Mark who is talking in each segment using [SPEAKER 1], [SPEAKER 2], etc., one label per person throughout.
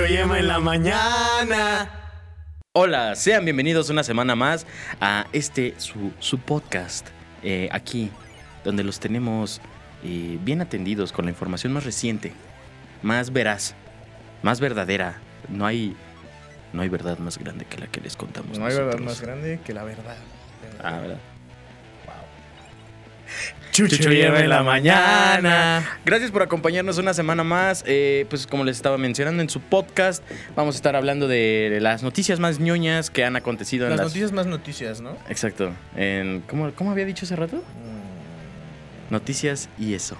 [SPEAKER 1] Chucho y Emma en la mañana.
[SPEAKER 2] Hola, sean bienvenidos una semana más a este su, su podcast eh, aquí, donde los tenemos eh, bien atendidos con la información más reciente, más veraz, más verdadera. No hay, no hay verdad más grande que la que les contamos.
[SPEAKER 3] No hay verdad más grande que la verdad.
[SPEAKER 2] Ah, ¿verdad?
[SPEAKER 1] Chucho y Emma en la mañana.
[SPEAKER 2] Gracias por acompañarnos una semana más. Eh, pues como les estaba mencionando en su podcast, vamos a estar hablando de las noticias más ñoñas que han acontecido en
[SPEAKER 3] Las
[SPEAKER 2] las...
[SPEAKER 3] noticias más noticias, ¿no?
[SPEAKER 2] Exacto. En, ¿cómo, ¿Cómo había dicho hace rato?
[SPEAKER 3] Mm,
[SPEAKER 2] Noticias y eso.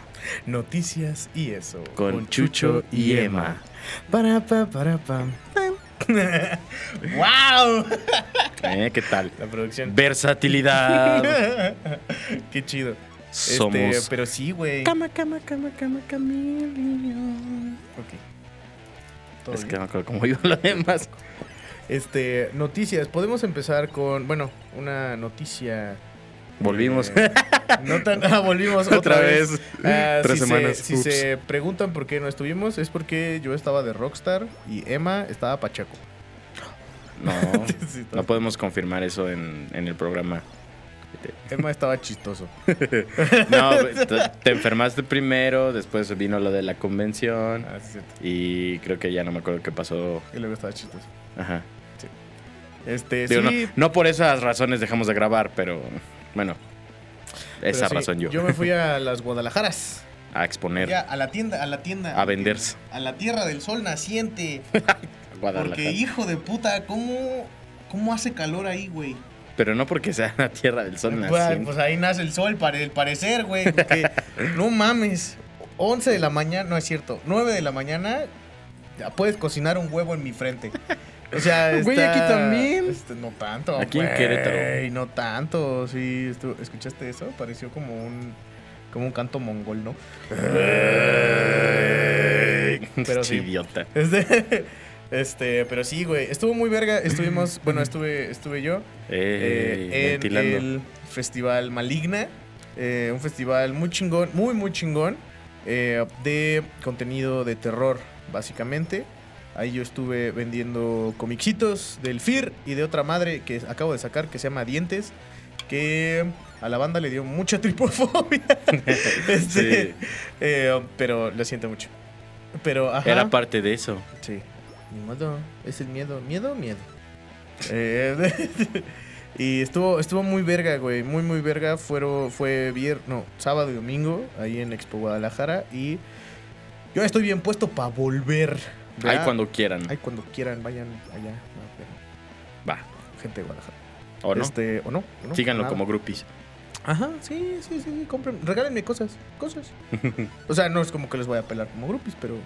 [SPEAKER 3] Noticias y eso.
[SPEAKER 2] Con, Chucho y Emma.
[SPEAKER 3] Para pa para pam. ¡Wow!
[SPEAKER 2] Eh, ¿Qué tal?
[SPEAKER 3] La producción.
[SPEAKER 2] Versatilidad.
[SPEAKER 3] Qué chido.
[SPEAKER 2] Somos.
[SPEAKER 3] Este, pero sí, güey.
[SPEAKER 2] Cama, cama, cama, cama, camilio.
[SPEAKER 3] Ok. ¿Todo
[SPEAKER 2] Es que no me acuerdo cómo iba lo demás.
[SPEAKER 3] Este, noticias. Podemos empezar con, bueno, una noticia.
[SPEAKER 2] Volvimos.
[SPEAKER 3] eh, no tan, ah, volvimos otra,
[SPEAKER 2] Otra
[SPEAKER 3] vez.
[SPEAKER 2] vez.
[SPEAKER 3] Ah,
[SPEAKER 2] Tres
[SPEAKER 3] si
[SPEAKER 2] semanas.
[SPEAKER 3] Se, si se preguntan por qué no estuvimos, es porque yo estaba de Rockstar y Emma estaba Pachaco.
[SPEAKER 2] No,
[SPEAKER 3] Sí,
[SPEAKER 2] no podemos confirmar eso en, en el programa.
[SPEAKER 3] Emma estaba chistoso.
[SPEAKER 2] No, te, te enfermaste primero, después vino lo de la convención
[SPEAKER 3] Ah, sí,
[SPEAKER 2] y creo que ya no me acuerdo qué pasó.
[SPEAKER 3] Y luego estaba chistoso.
[SPEAKER 2] Ajá.
[SPEAKER 3] Este,
[SPEAKER 2] Digo,
[SPEAKER 3] sí.
[SPEAKER 2] no, no por esas razones dejamos de grabar, pero bueno, esa
[SPEAKER 3] sí,
[SPEAKER 2] razón yo.
[SPEAKER 3] Yo me fui a las Guadalajaras.
[SPEAKER 2] A exponer
[SPEAKER 3] Ya, a la tienda, a la tienda.
[SPEAKER 2] A venderse.
[SPEAKER 3] A la tierra del sol naciente.
[SPEAKER 2] Guadalajara.
[SPEAKER 3] Porque, hijo de puta, ¿cómo, cómo hace calor ahí, güey?
[SPEAKER 2] Pero no porque sea la tierra del sol
[SPEAKER 3] Pues,
[SPEAKER 2] naciente.
[SPEAKER 3] pues ahí nace el sol, para el parecer, güey. No mames. 11 de la mañana, no es cierto. 9 de la mañana, ya puedes cocinar un huevo en mi frente. O sea,
[SPEAKER 2] Güey,
[SPEAKER 3] está-
[SPEAKER 2] aquí también.
[SPEAKER 3] este, no tanto.
[SPEAKER 2] Aquí en
[SPEAKER 3] güey,
[SPEAKER 2] Querétaro.
[SPEAKER 3] No tanto. Sí, estu- ¿escuchaste eso? Pareció como un, como un canto mongol, ¿no? Pero
[SPEAKER 2] Sí,
[SPEAKER 3] sí.
[SPEAKER 2] idiota.
[SPEAKER 3] Este, este, pero sí, güey. Estuvo muy verga. Estuvimos, bueno, estuve, estuve yo
[SPEAKER 2] Eh,
[SPEAKER 3] eh, en
[SPEAKER 2] ventilando.
[SPEAKER 3] el festival Maligna. eh, un festival muy chingón, muy, muy chingón. eh, de contenido de terror, básicamente. Ahí yo estuve vendiendo comixitos del FIR y de otra madre que acabo de sacar que se llama Dientes. Que a la banda le dio mucha tripofobia. Este,
[SPEAKER 2] Sí.
[SPEAKER 3] eh, pero lo siento mucho. Pero, ajá.
[SPEAKER 2] Era parte de eso.
[SPEAKER 3] Sí. Ni modo. Es el miedo. ¿Miedo o miedo? Eh, y estuvo, estuvo muy verga, güey. Muy, muy verga. Fueron, fue viernes, no, sábado y domingo, ahí en Expo Guadalajara. Y yo estoy bien puesto para volver.
[SPEAKER 2] Ahí cuando quieran.
[SPEAKER 3] Ay, cuando quieran, vayan allá. No,
[SPEAKER 2] Va.
[SPEAKER 3] gente de Guadalajara.
[SPEAKER 2] ¿O no?
[SPEAKER 3] Este, o no. o no,
[SPEAKER 2] Síganlo
[SPEAKER 3] nada.
[SPEAKER 2] como groupies.
[SPEAKER 3] Ajá, sí, sí, sí, compren, regálenme cosas, cosas. O sea, no es como que les voy a pelar como grupis, pero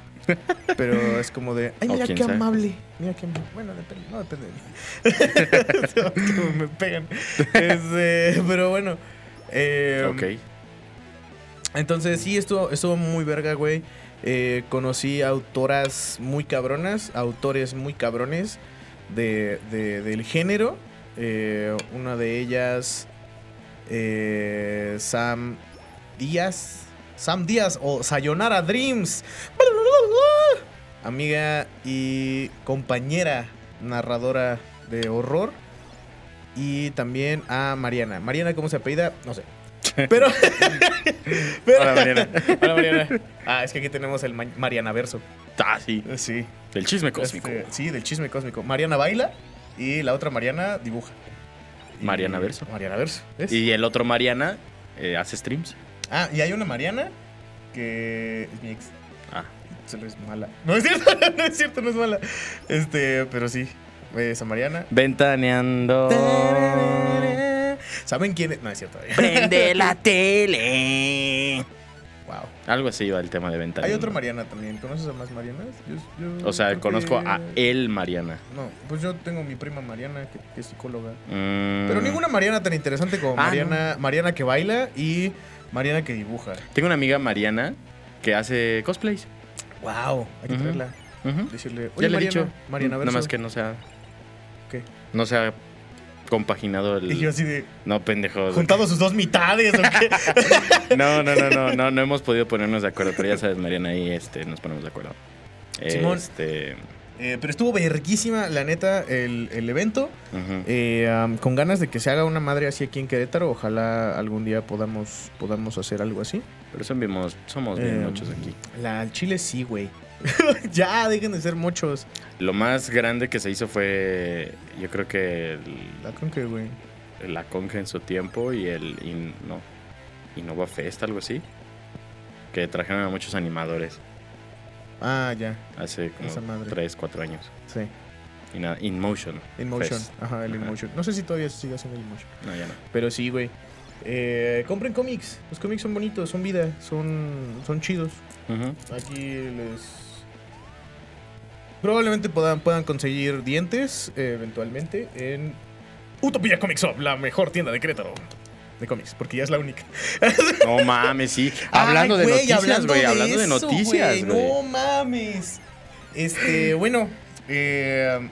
[SPEAKER 3] pero es como de, ay, mira qué
[SPEAKER 2] sabe.
[SPEAKER 3] amable, mira qué amable. Bueno, depende, no depende de mí. Me pegan. Este, pero bueno, eh,
[SPEAKER 2] ok.
[SPEAKER 3] entonces sí, estuvo, estuvo muy verga, güey. Eh, conocí autoras muy cabronas, autores muy cabrones de, de- del género. Eh, una de ellas, eh, Sam Díaz. Sam Díaz o Sayonara Dreams. Amiga y compañera narradora de horror. Y también a Mariana. Mariana, ¿cómo se apellida? No sé. Pero. pero-
[SPEAKER 2] Hola, Mariana.
[SPEAKER 3] Hola, Mariana. Ah, es que aquí tenemos el Ma- Mariana Verso.
[SPEAKER 2] Ah, sí.
[SPEAKER 3] Sí.
[SPEAKER 2] Del chisme cósmico.
[SPEAKER 3] Este, sí, del chisme cósmico. Mariana baila y la otra Mariana dibuja. Y-
[SPEAKER 2] Mariana Verso.
[SPEAKER 3] Mariana Verso. ¿ves?
[SPEAKER 2] Y el otro Mariana eh, hace streams.
[SPEAKER 3] Ah, y hay una Mariana que es mi ex.
[SPEAKER 2] Ah.
[SPEAKER 3] Solo es mala. No es cierto, no es cierto, no es mala. Este, pero sí. Esa Mariana.
[SPEAKER 2] Ventaneando.
[SPEAKER 3] ¿Saben quién es? No es cierto.
[SPEAKER 2] Prende la tele.
[SPEAKER 3] Wow.
[SPEAKER 2] Algo así va el tema de ventaneando.
[SPEAKER 3] Hay otra Mariana también. ¿Conoces a más Marianas? Yo- yo
[SPEAKER 2] O sea, conozco
[SPEAKER 3] que-
[SPEAKER 2] a él Mariana.
[SPEAKER 3] No, pues yo tengo mi prima Mariana, que, que es psicóloga.
[SPEAKER 2] Mm.
[SPEAKER 3] Pero ninguna Mariana tan interesante como
[SPEAKER 2] Ah,
[SPEAKER 3] Mariana, Mariana que baila y Mariana que dibuja.
[SPEAKER 2] Tengo una amiga Mariana que hace cosplays.
[SPEAKER 3] Wow, hay que traerla. Decirle,
[SPEAKER 2] Ya
[SPEAKER 3] oye,
[SPEAKER 2] le he
[SPEAKER 3] Mariana,
[SPEAKER 2] dicho.
[SPEAKER 3] Mariana
[SPEAKER 2] Nada más que no sea.
[SPEAKER 3] ¿Qué?
[SPEAKER 2] No se ha compaginado el.
[SPEAKER 3] Y yo así de,
[SPEAKER 2] No, pendejo.
[SPEAKER 3] juntado sus dos mitades, ¿o qué?
[SPEAKER 2] No, no, no, no, no, no hemos podido ponernos de acuerdo, pero ya sabes, Mariana, ahí este, nos ponemos de acuerdo.
[SPEAKER 3] Simón.
[SPEAKER 2] Este,
[SPEAKER 3] Eh, pero estuvo verguísima, la neta, el, el evento. Eh, con ganas de que se haga una madre así aquí en Querétaro. Ojalá algún día podamos, podamos hacer algo así.
[SPEAKER 2] Pero somos, somos bien
[SPEAKER 3] Eh,
[SPEAKER 2] muchos aquí.
[SPEAKER 3] La al Chile sí, güey. ya, dejen de ser muchos.
[SPEAKER 2] Lo más grande que se hizo fue, yo creo que el-
[SPEAKER 3] La con que, güey.
[SPEAKER 2] la Conge en su tiempo y el In- no, Innova Fest, algo así. Que trajeron a muchos animadores
[SPEAKER 3] Ah, ya,
[SPEAKER 2] hace como
[SPEAKER 3] madre.
[SPEAKER 2] 3, 4 años.
[SPEAKER 3] sí.
[SPEAKER 2] In, InMotion.
[SPEAKER 3] InMotion.
[SPEAKER 2] Fest.
[SPEAKER 3] Ajá, el
[SPEAKER 2] Ajá.
[SPEAKER 3] InMotion. No sé si todavía se sigue haciendo el InMotion.
[SPEAKER 2] No, ya no.
[SPEAKER 3] Pero sí, güey. Eh, compren cómics. Los cómics son bonitos, son vida, son, son chidos. Aquí les. Probablemente puedan, puedan conseguir dientes eh, eventualmente en Utopía Comic Shop, la mejor tienda de Querétaro. De cómics, porque ya es la única.
[SPEAKER 2] No mames, sí. Hablando
[SPEAKER 3] Ay,
[SPEAKER 2] de noticias, güey. Hablando de noticias, güey.
[SPEAKER 3] No mames. Este, bueno, eh,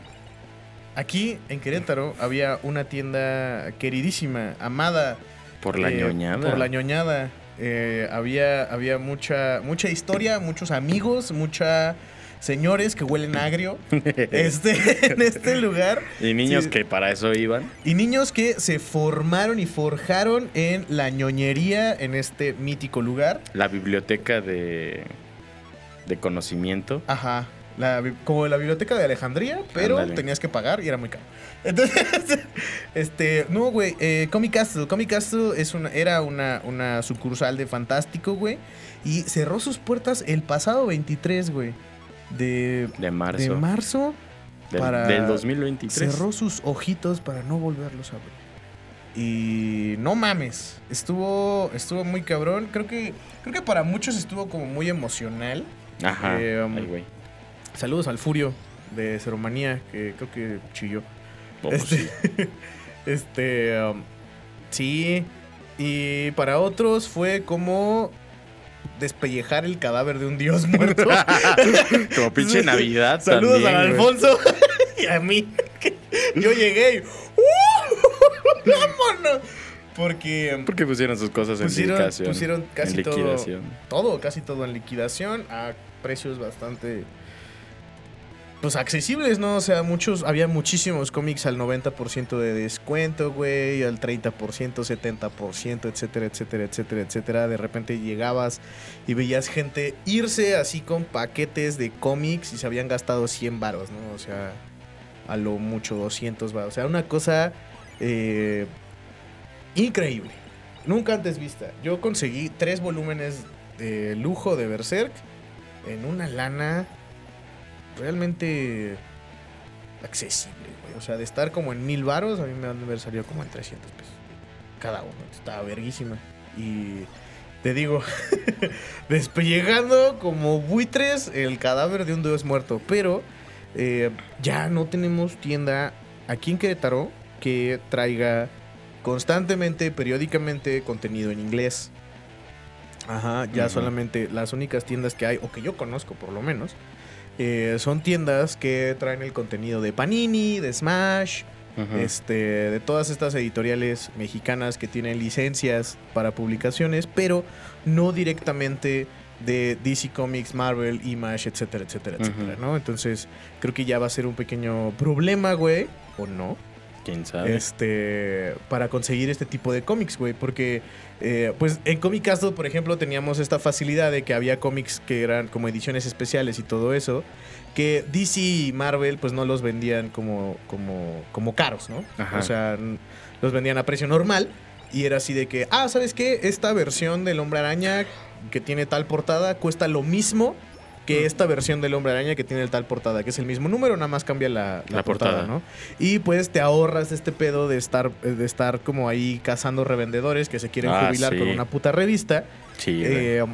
[SPEAKER 3] aquí en Querétaro había una tienda queridísima, amada.
[SPEAKER 2] Por la
[SPEAKER 3] eh,
[SPEAKER 2] ñoñada.
[SPEAKER 3] Por la ñoñada. Eh, había, había mucha, mucha historia, muchos amigos, mucha señores que huelen agrio este, en este lugar.
[SPEAKER 2] y niños
[SPEAKER 3] Sí.
[SPEAKER 2] que para eso iban.
[SPEAKER 3] Y niños que se formaron y forjaron en la ñoñería en este mítico lugar.
[SPEAKER 2] La biblioteca de, de conocimiento.
[SPEAKER 3] Ajá. La como la biblioteca de Alejandría, pero tenías que pagar y era muy caro. Entonces, este, no, güey, eh, Comic Castle. Comic Castle es una, era una, una sucursal de Fantástico, güey. Y cerró sus puertas el pasado 23, güey. De,
[SPEAKER 2] De marzo.
[SPEAKER 3] de marzo.
[SPEAKER 2] del,
[SPEAKER 3] para-
[SPEAKER 2] del 2023.
[SPEAKER 3] Cerró sus ojitos para no volverlos a abrir. Y no mames, estuvo, estuvo muy cabrón. Creo que, creo que para muchos estuvo como muy emocional.
[SPEAKER 2] Ajá.
[SPEAKER 3] Eh, um,
[SPEAKER 2] Ay.
[SPEAKER 3] Saludos al Furio de Ceromanía, que creo que chilló.
[SPEAKER 2] Oh, pues
[SPEAKER 3] este,
[SPEAKER 2] sí.
[SPEAKER 3] este, um, sí. Y para otros fue como despellejar el cadáver de un dios muerto.
[SPEAKER 2] Como pinche Navidad
[SPEAKER 3] Saludos
[SPEAKER 2] también,
[SPEAKER 3] a. Alfonso y a mí. Yo llegué y. ¡Uh! ¡Vámonos! Porque
[SPEAKER 2] Porque pusieron sus cosas en
[SPEAKER 3] pusieron,
[SPEAKER 2] liquidación.
[SPEAKER 3] pusieron casi
[SPEAKER 2] en
[SPEAKER 3] todo.
[SPEAKER 2] liquidación.
[SPEAKER 3] Todo, casi todo en liquidación a precios bastante. Pues accesibles, ¿no? O sea, muchos, había muchísimos cómics al 90% de descuento, güey, al 30%, 70%, etcétera, etcétera, etcétera, etcétera. De repente llegabas y veías gente irse así con paquetes de cómics y se habían gastado 100 varos, ¿no? O sea, a lo mucho 200 varos. O sea, una cosa eh, increíble. Nunca antes vista. Yo conseguí tres volúmenes de lujo de Berserk en una lana realmente accesible, güey. O sea, de estar como en mil varos, a mí me han de haber salido como en 300 pesos. Cada uno. Estaba verguísima. Y te digo, despellejando como buitres el cadáver de un dios muerto. Pero eh, ya no tenemos tienda aquí en Querétaro que traiga constantemente, periódicamente contenido en inglés. Ajá, ya solamente las únicas tiendas que hay, o que yo conozco por lo menos, eh, son tiendas que traen el contenido de Panini, de Smash, este, de todas estas editoriales mexicanas que tienen licencias para publicaciones, pero no directamente de DC Comics, Marvel, Image, etcétera, etcétera, etcétera, ¿no? Entonces, creo que ya va a ser un pequeño problema, güey, o no,
[SPEAKER 2] ¿Quién sabe?
[SPEAKER 3] este, para conseguir este tipo de cómics, güey. Porque, eh, pues en Comic Castle, por ejemplo, teníamos esta facilidad de que había cómics que eran como ediciones especiales y todo eso, que DC y Marvel, pues no los vendían como, como, como caros, ¿no?
[SPEAKER 2] Ajá.
[SPEAKER 3] O sea, los vendían a precio normal. Y era así de que, ah, ¿sabes qué? Esta versión del Hombre Araña que tiene tal portada cuesta lo mismo que esta versión del Hombre Araña que tiene el tal portada, que es el mismo número, nada más cambia la, la
[SPEAKER 2] La
[SPEAKER 3] portada,
[SPEAKER 2] portada.
[SPEAKER 3] ¿no? Y pues te ahorras este pedo de estar, de estar como ahí cazando revendedores que se quieren
[SPEAKER 2] Ah,
[SPEAKER 3] jubilar
[SPEAKER 2] sí.
[SPEAKER 3] con una puta revista.
[SPEAKER 2] Sí.
[SPEAKER 3] Eh,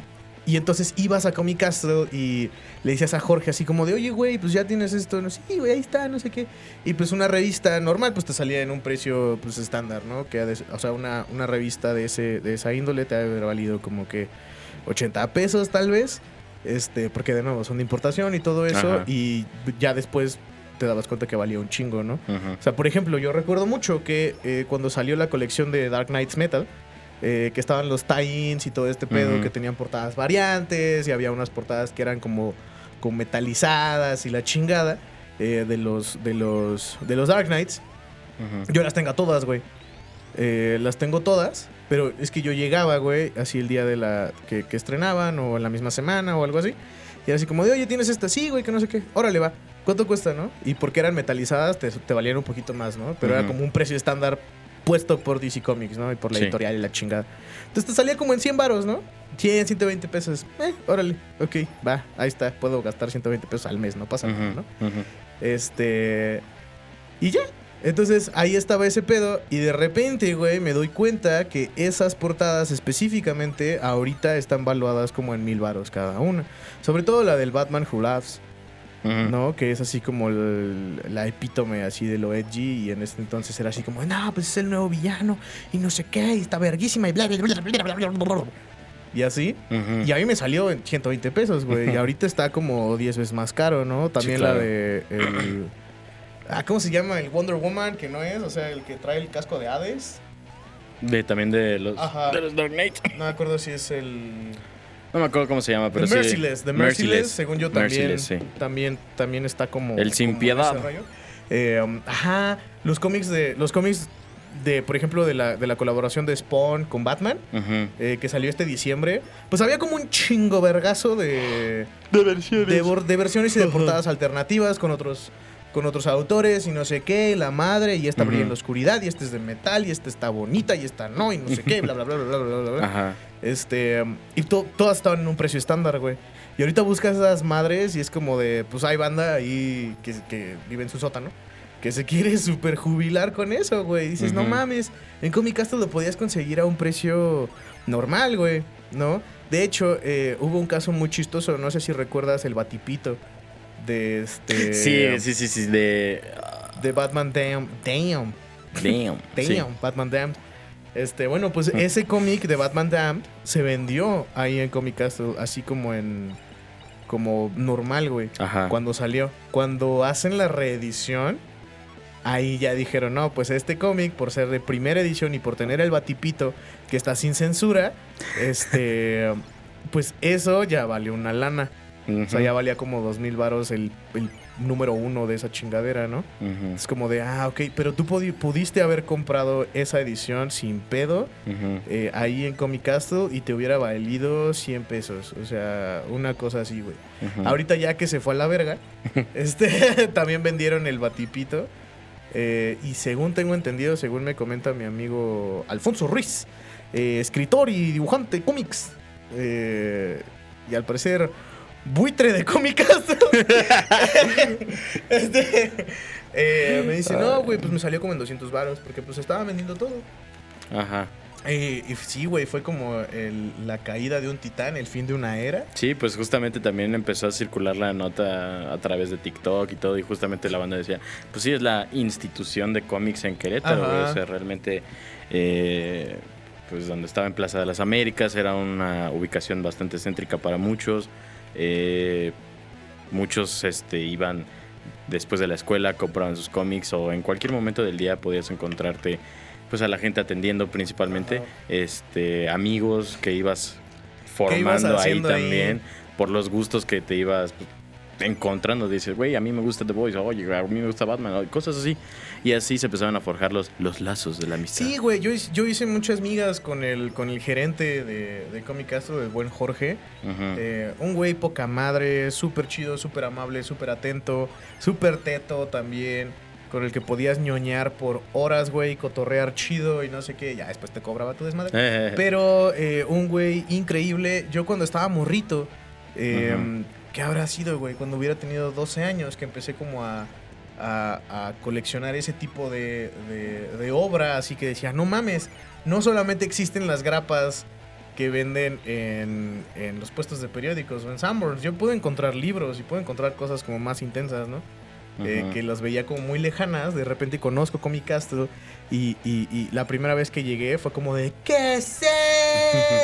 [SPEAKER 3] y entonces ibas a Comic Castle y le decías a Jorge así como de, oye, güey, pues ya tienes esto, no sí, güey, ahí está, no sé qué. Y pues una revista normal, pues te salía en un precio pues estándar, ¿no? Que o sea, una, una revista de, ese, de esa índole te ha de haber valido como que 80 pesos tal vez. Este, porque de nuevo son de importación y todo eso.
[SPEAKER 2] Ajá.
[SPEAKER 3] Y ya después te dabas cuenta que valía un chingo, ¿no? O sea, por ejemplo, yo recuerdo mucho que eh, cuando salió la colección de Dark Knights Metal, eh, que estaban los tie-ins y todo este pedo, que tenían portadas variantes y había unas portadas que eran como, como metalizadas y la chingada. eh, de los de los de los Dark Knights. Yo las tengo todas, güey. Eh, las tengo todas, pero es que yo llegaba, güey, así el día de la que, que estrenaban o en la misma semana o algo así. Y era así como de, oye, ¿tienes esta? Sí, güey, que no sé qué. Órale, va. ¿Cuánto cuesta, no? Y porque eran metalizadas, te, te valían un poquito más, ¿no? Pero era como un precio estándar puesto por DC Comics, ¿no? Y por la
[SPEAKER 2] Sí.
[SPEAKER 3] editorial y la chingada. Entonces te salía como en 100 varos, ¿no? 100, 120 pesos. Eh, órale, ok, va, ahí está. Puedo gastar 120 pesos al mes, no pasa nada, ¿no? Este. Y ya. Entonces ahí estaba ese pedo. Y de repente, güey, me doy cuenta que esas portadas específicamente ahorita están valuadas como en mil varos cada una. Sobre todo la del Batman Who Laughs. ¿no? Que es así como el- la epítome así de lo edgy. Y en este entonces era así como, no, pues es el nuevo villano. Y no sé qué, y está verguísima y bla, bla, bla, bla, bla, bla. Y así. Y a mí me salió en 120 pesos, güey. Y ahorita está como 10 veces más caro, ¿no? También
[SPEAKER 2] claro.
[SPEAKER 3] la de. El, ah, ¿Cómo se llama? El Wonder Woman, que no es, o sea, el que trae el casco de Hades.
[SPEAKER 2] De, también de los,
[SPEAKER 3] Ajá.
[SPEAKER 2] de los Dark Knight.
[SPEAKER 3] No me acuerdo si es el.
[SPEAKER 2] No me acuerdo cómo se llama, pero
[SPEAKER 3] The
[SPEAKER 2] sí.
[SPEAKER 3] Merciless. The Merciless, según yo también.
[SPEAKER 2] Merciless, sí.
[SPEAKER 3] también, también está como.
[SPEAKER 2] El sin
[SPEAKER 3] como
[SPEAKER 2] piedad.
[SPEAKER 3] Eh, um, ajá. Los cómics de. Los cómics de, por ejemplo, de la, de la colaboración de Spawn con Batman. Eh, que salió este diciembre. Pues había como un chingo vergazo de.
[SPEAKER 2] De versiones.
[SPEAKER 3] de versiones y de portadas alternativas con otros con otros autores y no sé qué, la madre, y esta brilla en la oscuridad, y este es de metal, y esta está bonita, y esta no, y no sé qué, bla, bla, bla, bla, bla, bla, bla.
[SPEAKER 2] Ajá.
[SPEAKER 3] Este, y to todas estaban en un precio estándar, güey. Y ahorita buscas esas madres y es como de, pues hay banda ahí que, que vive en su sótano que se quiere super jubilar con eso, güey. Dices, uh
[SPEAKER 2] -huh.
[SPEAKER 3] no mames, en Comic Castle lo podías conseguir a un precio normal, güey, ¿no? De hecho, eh, hubo un caso muy chistoso, no sé si recuerdas el Batipito de este...
[SPEAKER 2] Sí, sí, sí, sí. De.
[SPEAKER 3] De Batman Damn. Damn.
[SPEAKER 2] Damn.
[SPEAKER 3] Damn,
[SPEAKER 2] sí.
[SPEAKER 3] Batman Damned. Este, bueno, pues ese cómic de Batman Damned se vendió ahí en Comic Castle, así como en. como normal, güey.
[SPEAKER 2] Ajá.
[SPEAKER 3] Cuando salió. Cuando hacen la reedición, ahí ya dijeron, no, pues este cómic, por ser de primera edición y por tener el batipito que está sin censura, este. Pues eso ya valió una lana. O sea, ya valía como dos mil varos el, el número uno de esa chingadera, ¿no? Es como de, ah, ok, pero tú pudi- pudiste haber comprado esa edición sin pedo eh, ahí en Comic Castle y te hubiera valido 100 pesos. O sea, una cosa así, güey. Ahorita ya que se fue a la verga, este, también vendieron el batipito. eh, y según tengo entendido, según me comenta mi amigo Alfonso Ruiz, eh, escritor y dibujante cómics. eh, y al parecer, buitre de Comic Castle. Este, eh, me dice, no, güey, pues me salió como en 200 varos porque pues estaba vendiendo todo.
[SPEAKER 2] Ajá.
[SPEAKER 3] Eh, y sí, güey, fue como el- la caída de un titán, el fin de una era.
[SPEAKER 2] Sí, pues justamente también empezó a circular la nota a través de TikTok y todo, y justamente la banda decía, pues sí, es la institución de cómics en Querétaro, güey, o sea, realmente, eh, pues donde estaba en Plaza de las Américas, era una ubicación bastante céntrica para muchos, eh, muchos este, iban después de la escuela, compraban sus cómics, o en cualquier momento del día podías encontrarte pues a la gente atendiendo principalmente,
[SPEAKER 3] Ajá.
[SPEAKER 2] este amigos que ibas
[SPEAKER 3] ¿Qué ibas
[SPEAKER 2] formando ahí? también por los gustos que te ibas pues, encontrando. Dices, güey, a mí me gusta The Voice, oye, a mí me gusta Batman, cosas así. Y así se empezaron a forjar los, los lazos de la amistad.
[SPEAKER 3] Sí, güey, yo, hice- yo hice muchas migas con el, con el gerente de, de Comic Castle, el buen Jorge. Eh, un güey poca madre, súper chido, súper amable, súper atento, súper teto también, con el que podías ñoñar por horas, güey, cotorrear chido y no sé qué, ya después te cobraba tu desmadre.
[SPEAKER 2] Eh,
[SPEAKER 3] Pero eh, un güey increíble, yo cuando estaba morrito, eh,
[SPEAKER 2] Ujú.
[SPEAKER 3] ¿Qué habrá sido, güey? Cuando hubiera tenido 12 años, que empecé como a, a- a coleccionar ese tipo de, de, de obra, así que decía, no mames, no solamente existen las grapas que venden en, en los puestos de periódicos o en Sanborns, yo puedo encontrar libros y puedo encontrar cosas como más intensas, ¿no? eh, que las veía como muy lejanas. De repente conozco Comic Castle y, y- y la primera vez que llegué fue como de ¿Qué es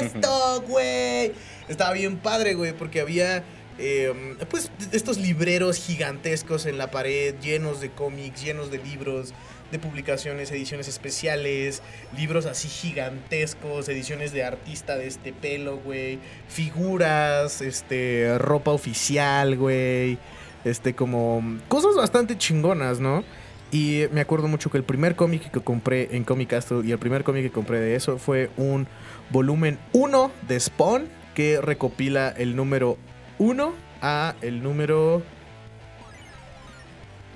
[SPEAKER 3] esto, güey? Estaba bien padre, güey, porque había eh, pues estos libreros gigantescos en la pared, llenos de cómics, llenos de libros, de publicaciones, ediciones especiales, libros así gigantescos, ediciones de artista de este pelo, güey, figuras, este, ropa oficial, güey. Este, como cosas bastante chingonas, ¿no? Y me acuerdo mucho que el primer cómic que compré en Comic Castle y el primer cómic que compré de eso fue un volumen 1 de Spawn que recopila el número 1 a el número.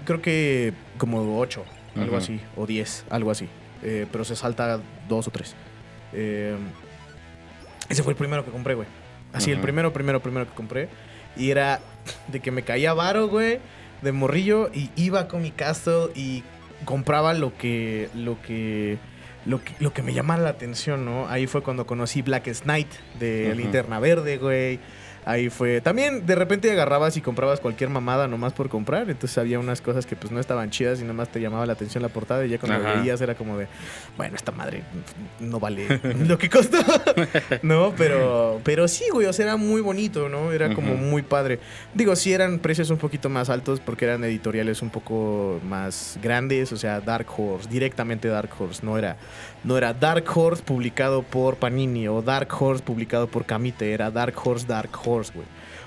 [SPEAKER 3] Creo que como 8, algo así, o 10, algo así. Eh, pero se salta 2 o 3. ese fue el primero que compré, güey. Así, el primero, primero, primero que compré. Y era de que me caía varo, güey, de morrillo y iba con mi castle y compraba lo que, lo que, lo que, lo que me llamaba la atención, ¿no? Ahí fue cuando conocí Blackest Night de
[SPEAKER 2] Ujú.
[SPEAKER 3] Linterna Verde, güey. Ahí fue. También de repente agarrabas y comprabas cualquier mamada nomás por comprar. Entonces había unas cosas que pues no estaban chidas y nada más te llamaba la atención la portada. Y ya cuando
[SPEAKER 2] Ajá.
[SPEAKER 3] veías era como de, bueno, esta madre no vale lo que costó. no, pero, pero sí, güey. O sea, era muy bonito, ¿no? Era como muy padre. Digo, sí eran precios un poquito más altos porque eran editoriales un poco más grandes. O sea, Dark Horse, directamente Dark Horse. No era, no era Dark Horse publicado por Panini o Dark Horse publicado por Camite. Era Dark Horse, Dark Horse,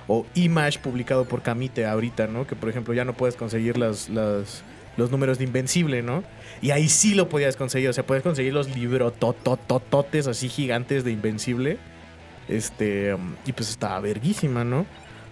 [SPEAKER 3] O Image publicado por Camite ahorita, ¿no? Que por ejemplo ya no puedes conseguir las, los números de Invencible, ¿no? Y ahí sí lo podías conseguir. O sea, puedes conseguir los libros tototototes así gigantes de Invencible. Este, um, y pues estaba verguísima, ¿no?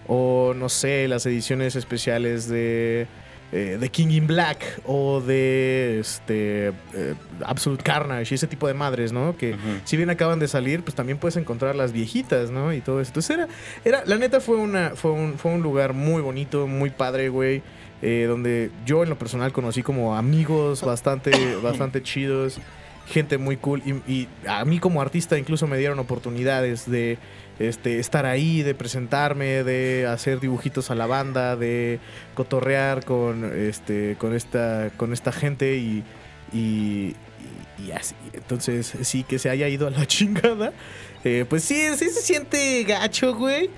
[SPEAKER 3] O no sé, las ediciones especiales de, eh, de King in Black o de este, eh, Absolute Carnage y ese tipo de madres, ¿no? Que si bien acaban de salir, pues también puedes encontrar las viejitas, ¿no? Y todo eso. Entonces era, era la neta fue, una, fue, un, fue un lugar muy bonito, muy padre, güey. eh, donde yo en lo personal conocí como amigos bastante, bastante chidos, gente muy cool. Y, y a mí como artista incluso me dieron oportunidades de este, estar ahí, de presentarme, de hacer dibujitos a la banda, de cotorrear con, este, con, esta, con esta gente y, y, y- así. Entonces, sí, que se haya ido a la chingada. eh, pues sí, sí se siente gacho, güey.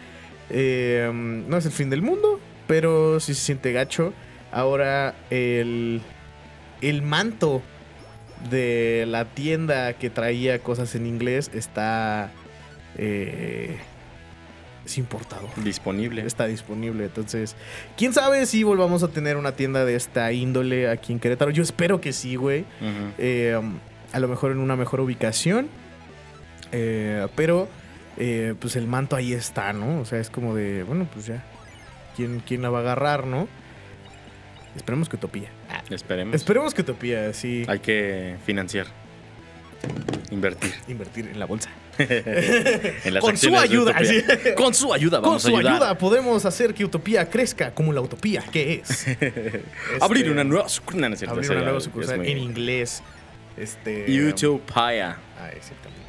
[SPEAKER 3] Eh, no es el fin del mundo, pero sí se siente gacho. Ahora, el, el manto de la tienda que traía cosas en inglés está... Eh, es importado
[SPEAKER 2] Disponible.
[SPEAKER 3] está disponible. Entonces, quién sabe si volvamos a tener una tienda de esta índole aquí en Querétaro. Yo espero que sí, güey. Eh, a lo mejor en una mejor ubicación. Eh, pero, eh, pues el manto ahí está, ¿no? O sea, es como de, bueno, pues ya. ¿Quién, quién la va a agarrar, no? Esperemos que Utopía.
[SPEAKER 2] Esperemos.
[SPEAKER 3] Esperemos que Utopía, sí.
[SPEAKER 2] Hay que financiar. Invertir.
[SPEAKER 3] Invertir en la bolsa.
[SPEAKER 2] En las
[SPEAKER 3] Con su ayuda, sí.
[SPEAKER 2] Con su ayuda
[SPEAKER 3] Con su
[SPEAKER 2] a ayudar.
[SPEAKER 3] ayuda podemos hacer que Utopía crezca como la Utopía que es.
[SPEAKER 2] Abrir
[SPEAKER 3] Este,
[SPEAKER 2] una nueva sucursal. No, no es cierto,
[SPEAKER 3] abrir una nueva sucursal en inglés. Este,
[SPEAKER 2] Utopia.
[SPEAKER 3] Ah, exactamente.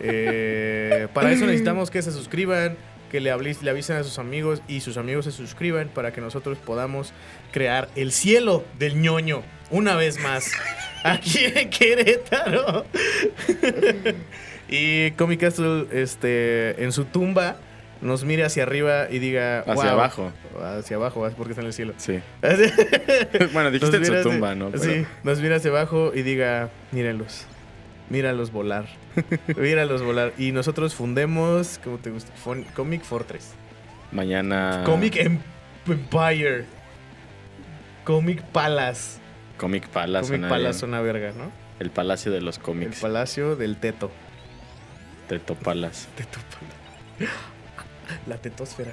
[SPEAKER 3] Eh, para eso necesitamos que se suscriban, que le avisen a sus amigos y sus amigos se suscriban para que nosotros podamos crear el cielo del ñoño una vez más aquí en Querétaro. Y Comic Castle este, en su tumba nos mire hacia arriba y diga
[SPEAKER 2] Hacia
[SPEAKER 3] "Wow".
[SPEAKER 2] abajo.
[SPEAKER 3] Hacia abajo, porque está en el cielo.
[SPEAKER 2] Sí. bueno, dijiste en su
[SPEAKER 3] hacia-
[SPEAKER 2] tumba, ¿no? Pero-
[SPEAKER 3] Sí, nos mira hacia abajo y diga, mírenlos, míralos volar, míralos volar. Y nosotros fundemos, ¿cómo te gusta? Fon- Comic Fortress,
[SPEAKER 2] Mañana.
[SPEAKER 3] Comic Em- Empire, Comic Palace.
[SPEAKER 2] Comic Palace.
[SPEAKER 3] Comic Palace una verga, ¿no?
[SPEAKER 2] El Palacio de los
[SPEAKER 3] El
[SPEAKER 2] Cómics.
[SPEAKER 3] palacio del teto.
[SPEAKER 2] Teto Palace.
[SPEAKER 3] Teto Palace. La tetosfera.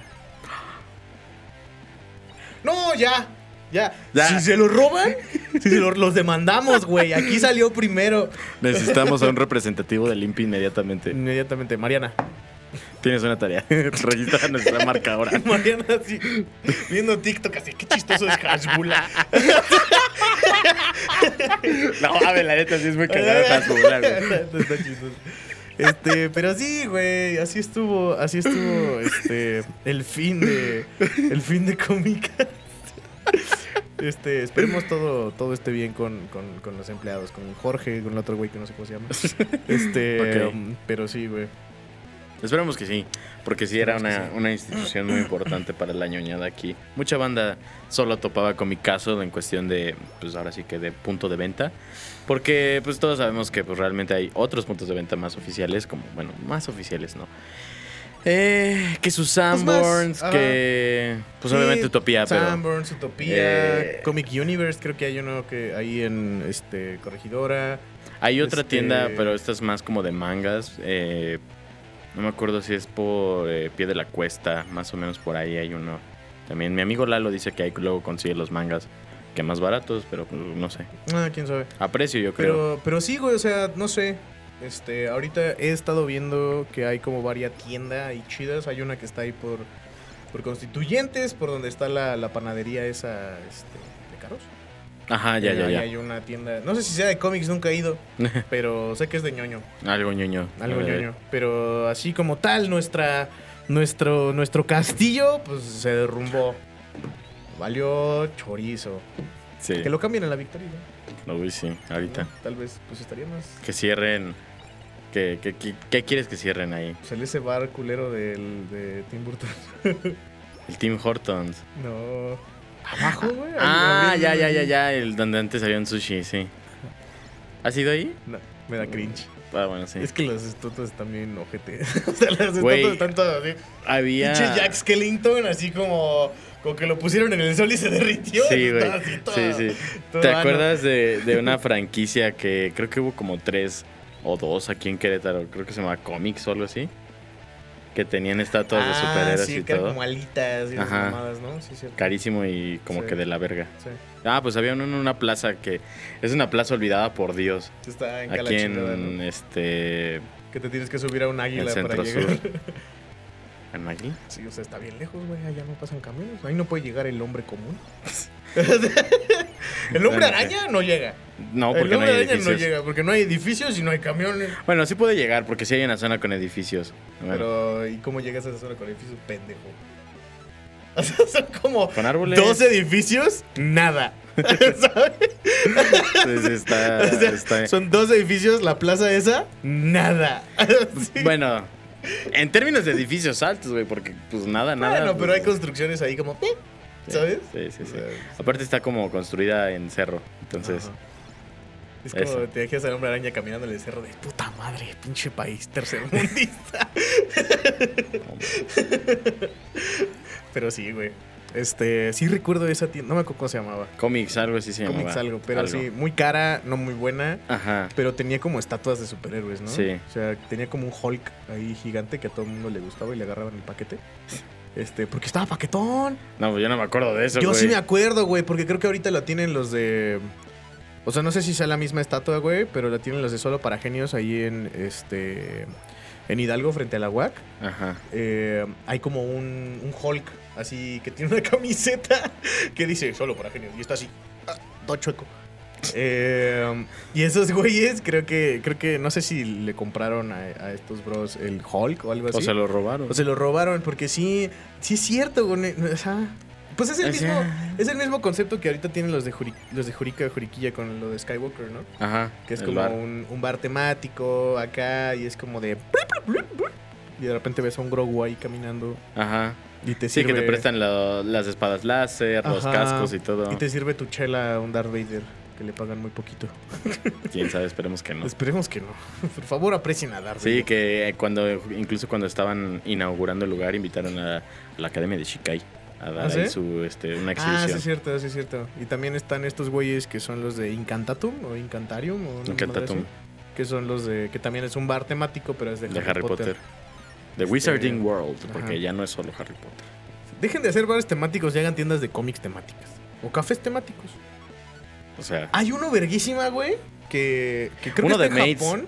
[SPEAKER 3] No, ya. Ya.
[SPEAKER 2] Ya.
[SPEAKER 3] Si se lo roban, si se lo- los demandamos, güey. Aquí salió primero.
[SPEAKER 2] Necesitamos a un representativo del INPI inmediatamente.
[SPEAKER 3] Inmediatamente, Mariana.
[SPEAKER 2] Tienes una tarea. Registra nuestra marca ahora.
[SPEAKER 3] Mariana así, viendo TikTok así, qué chistoso es Hashbula.
[SPEAKER 2] No, a ver, la neta sí es muy cagada Hasbula, güey.
[SPEAKER 3] Está chistoso. Este, pero sí, güey, así estuvo, así estuvo, este, el fin de, el fin de cómica. Este, esperemos todo, todo esté bien con, con, con los empleados, con Jorge, con el otro güey que no sé cómo se llama. Este, um, pero sí, güey.
[SPEAKER 2] Esperemos que sí, porque sí era una,
[SPEAKER 3] sí.
[SPEAKER 2] una institución muy importante para la ñoñada aquí. Mucha banda solo topaba con mi caso en cuestión de, pues ahora sí que de punto de venta, porque pues todos sabemos que pues realmente hay otros puntos de venta más oficiales, como, bueno, más oficiales, ¿no? Eh, que sus Sanborns,
[SPEAKER 3] ajá.
[SPEAKER 2] que. Pues
[SPEAKER 3] Sí,
[SPEAKER 2] obviamente Utopía, pero.
[SPEAKER 3] Sanborns, Utopía,
[SPEAKER 2] Eh,
[SPEAKER 3] Comic Universe, creo que hay uno que ahí en este Corregidora.
[SPEAKER 2] Hay otra
[SPEAKER 3] Este-
[SPEAKER 2] tienda, pero esta es más como de mangas. eh, no me acuerdo si es por eh, Pie de la Cuesta, más o menos por ahí hay uno. También mi amigo Lalo dice que ahí luego consigue los mangas que más baratos, pero no sé.
[SPEAKER 3] Ah, quién sabe.
[SPEAKER 2] A precio, yo creo.
[SPEAKER 3] Pero, pero sí, güey, o sea, no sé. Este, ahorita he estado viendo que hay como varias tiendas ahí chidas. Hay una que está ahí por, por Constituyentes, por donde está la, la panadería esa este, de carros.
[SPEAKER 2] Ajá, ya,
[SPEAKER 3] Eh,
[SPEAKER 2] ya,
[SPEAKER 3] ahí
[SPEAKER 2] ya.
[SPEAKER 3] hay una tienda. No sé si sea de cómics, nunca he ido. pero sé que es de ñoño.
[SPEAKER 2] Algo ñoño.
[SPEAKER 3] Algo ñoño. Pero así como tal, nuestra, nuestro, nuestro castillo, pues se derrumbó. Valió chorizo.
[SPEAKER 2] Sí.
[SPEAKER 3] Que lo cambien en la victoria. ¿no?
[SPEAKER 2] Vi, sí, ahorita.
[SPEAKER 3] Tal vez, pues estaría más.
[SPEAKER 2] Que cierren. ¿Qué, qué, qué- qué quieres que cierren ahí?
[SPEAKER 3] Pues ese bar culero del, de Tim Burton.
[SPEAKER 2] El Tim Hortons.
[SPEAKER 3] No. Abajo, güey.
[SPEAKER 2] Ah, ya, ya, ya, ya. El donde antes había un sushi, sí. ¿Has ido ahí?
[SPEAKER 3] No, me da cringe.
[SPEAKER 2] Ah, bueno, sí.
[SPEAKER 3] Es que las estatuas están bien ojete. o sea, las
[SPEAKER 2] Güey.
[SPEAKER 3] estatuas están todas así.
[SPEAKER 2] Había.
[SPEAKER 3] Pinche Jack Skellington, así como, como que lo pusieron en el sol y se derritió.
[SPEAKER 2] Sí, güey. Sí, sí.
[SPEAKER 3] todo
[SPEAKER 2] ¿Te acuerdas de, de una franquicia que creo que hubo como tres o dos aquí en Querétaro? Creo que se llamaba Comics o algo así. Que tenían estatuas de
[SPEAKER 3] Ah,
[SPEAKER 2] superhéroes
[SPEAKER 3] sí,
[SPEAKER 2] y
[SPEAKER 3] que
[SPEAKER 2] todo.
[SPEAKER 3] como alitas y
[SPEAKER 2] Ajá.
[SPEAKER 3] mamadas, ¿no? Sí, cierto.
[SPEAKER 2] Carísimo y como
[SPEAKER 3] Sí.
[SPEAKER 2] que de la verga.
[SPEAKER 3] Sí.
[SPEAKER 2] Ah, pues había uno en una plaza que es una plaza olvidada por Dios.
[SPEAKER 3] Está en
[SPEAKER 2] Aquí en
[SPEAKER 3] ¿no?
[SPEAKER 2] este.
[SPEAKER 3] Que te tienes que subir a un águila
[SPEAKER 2] El
[SPEAKER 3] para llegar.
[SPEAKER 2] sur. ¿En?
[SPEAKER 3] Sí, o sea, está bien lejos, güey. Allá no pasan camiones. Ahí no puede llegar el hombre común. el hombre araña no llega.
[SPEAKER 2] No,
[SPEAKER 3] el
[SPEAKER 2] porque no
[SPEAKER 3] hombre
[SPEAKER 2] hay
[SPEAKER 3] araña no
[SPEAKER 2] edificios.
[SPEAKER 3] llega porque no hay edificios y no hay camiones.
[SPEAKER 2] Bueno, sí puede llegar porque sí hay una zona con edificios. Bueno,
[SPEAKER 3] Pero, ¿y cómo llegas a esa zona con edificios? Pendejo. O sea, son como
[SPEAKER 2] Con árboles.
[SPEAKER 3] dos edificios, nada. ¿Sabes?
[SPEAKER 2] sí, sí, está,
[SPEAKER 3] O sea,
[SPEAKER 2] está-
[SPEAKER 3] Son dos edificios, la plaza esa, nada. Sí.
[SPEAKER 2] Bueno, en términos de edificios altos, güey, porque pues nada, nada.
[SPEAKER 3] Bueno, pero hay
[SPEAKER 2] pues,
[SPEAKER 3] construcciones ahí como, eh,
[SPEAKER 2] sí,
[SPEAKER 3] ¿sabes?
[SPEAKER 2] Sí, sí, sí. Aparte está como construida en cerro, entonces...
[SPEAKER 3] Ajá. Es como
[SPEAKER 2] Eso.
[SPEAKER 3] te dejas al hombre araña caminando en el cerro de puta madre, pinche país tercermundista. pero sí, güey. Este, sí recuerdo esa tienda, no me acuerdo cómo se llamaba.
[SPEAKER 2] Cómics, algo así se llamaba.
[SPEAKER 3] Comics algo, pero sí, muy cara, no muy buena.
[SPEAKER 2] Ajá.
[SPEAKER 3] Pero tenía como estatuas de superhéroes, ¿no?
[SPEAKER 2] Sí.
[SPEAKER 3] O sea, tenía como un Hulk ahí gigante que a todo el mundo le gustaba y le agarraban el paquete. Este, porque estaba paquetón.
[SPEAKER 2] No, pues yo no me acuerdo de eso,
[SPEAKER 3] Yo
[SPEAKER 2] güey.
[SPEAKER 3] sí me acuerdo, güey, porque creo que ahorita la tienen los de. O sea, no sé si sea la misma estatua, güey, pero la tienen los de solo para genios ahí en este. En Hidalgo, frente a la UAC.
[SPEAKER 2] Ajá.
[SPEAKER 3] Eh, hay como un, un Hulk, así que tiene una camiseta que dice solo para genios y está así, ah, todo chueco. Eh, y esos güeyes, creo que, creo que, no sé si le compraron a, a estos bros el Hulk o algo así.
[SPEAKER 2] O se lo robaron.
[SPEAKER 3] O se lo robaron, porque sí, sí es cierto, güey. O sea, pues es el, mismo, es el mismo concepto que ahorita tienen los de, Juri- los de Jurica Juriquilla con lo de Skywalker, ¿no?
[SPEAKER 2] Ajá.
[SPEAKER 3] Que es como
[SPEAKER 2] bar.
[SPEAKER 3] Un, un bar temático acá y es como de... Y de repente ves a un Grogu ahí caminando
[SPEAKER 2] Ajá.
[SPEAKER 3] Y te
[SPEAKER 2] Sí,
[SPEAKER 3] sirve...
[SPEAKER 2] que te prestan lo- las espadas láser, los cascos y todo.
[SPEAKER 3] Y te sirve tu chela a un Darth Vader, que le pagan muy poquito.
[SPEAKER 2] Quién sabe, esperemos que no.
[SPEAKER 3] Esperemos que no. Por favor, aprecien a Darth
[SPEAKER 2] Sí,
[SPEAKER 3] Vader.
[SPEAKER 2] que cuando, incluso cuando estaban inaugurando el lugar, invitaron a la Academia de Shikai a dar
[SPEAKER 3] ¿Ah, sí?
[SPEAKER 2] su, este, una
[SPEAKER 3] Ah, sí
[SPEAKER 2] exhibición.
[SPEAKER 3] es cierto, sí es cierto. Y también están estos güeyes que son los de Incantatum o Incantarium o
[SPEAKER 2] Incantatum.
[SPEAKER 3] así, que son los de que también es un bar temático, pero es de,
[SPEAKER 2] de Harry Potter. The
[SPEAKER 3] Este,
[SPEAKER 2] Wizarding World, porque
[SPEAKER 3] ajá.
[SPEAKER 2] ya no es solo Harry Potter.
[SPEAKER 3] Dejen de hacer bares temáticos y hagan tiendas de cómics temáticas o cafés temáticos.
[SPEAKER 2] O sea,
[SPEAKER 3] Hay uno verguísima, güey, que, que creo
[SPEAKER 2] Uno
[SPEAKER 3] que está
[SPEAKER 2] de
[SPEAKER 3] en. Japón.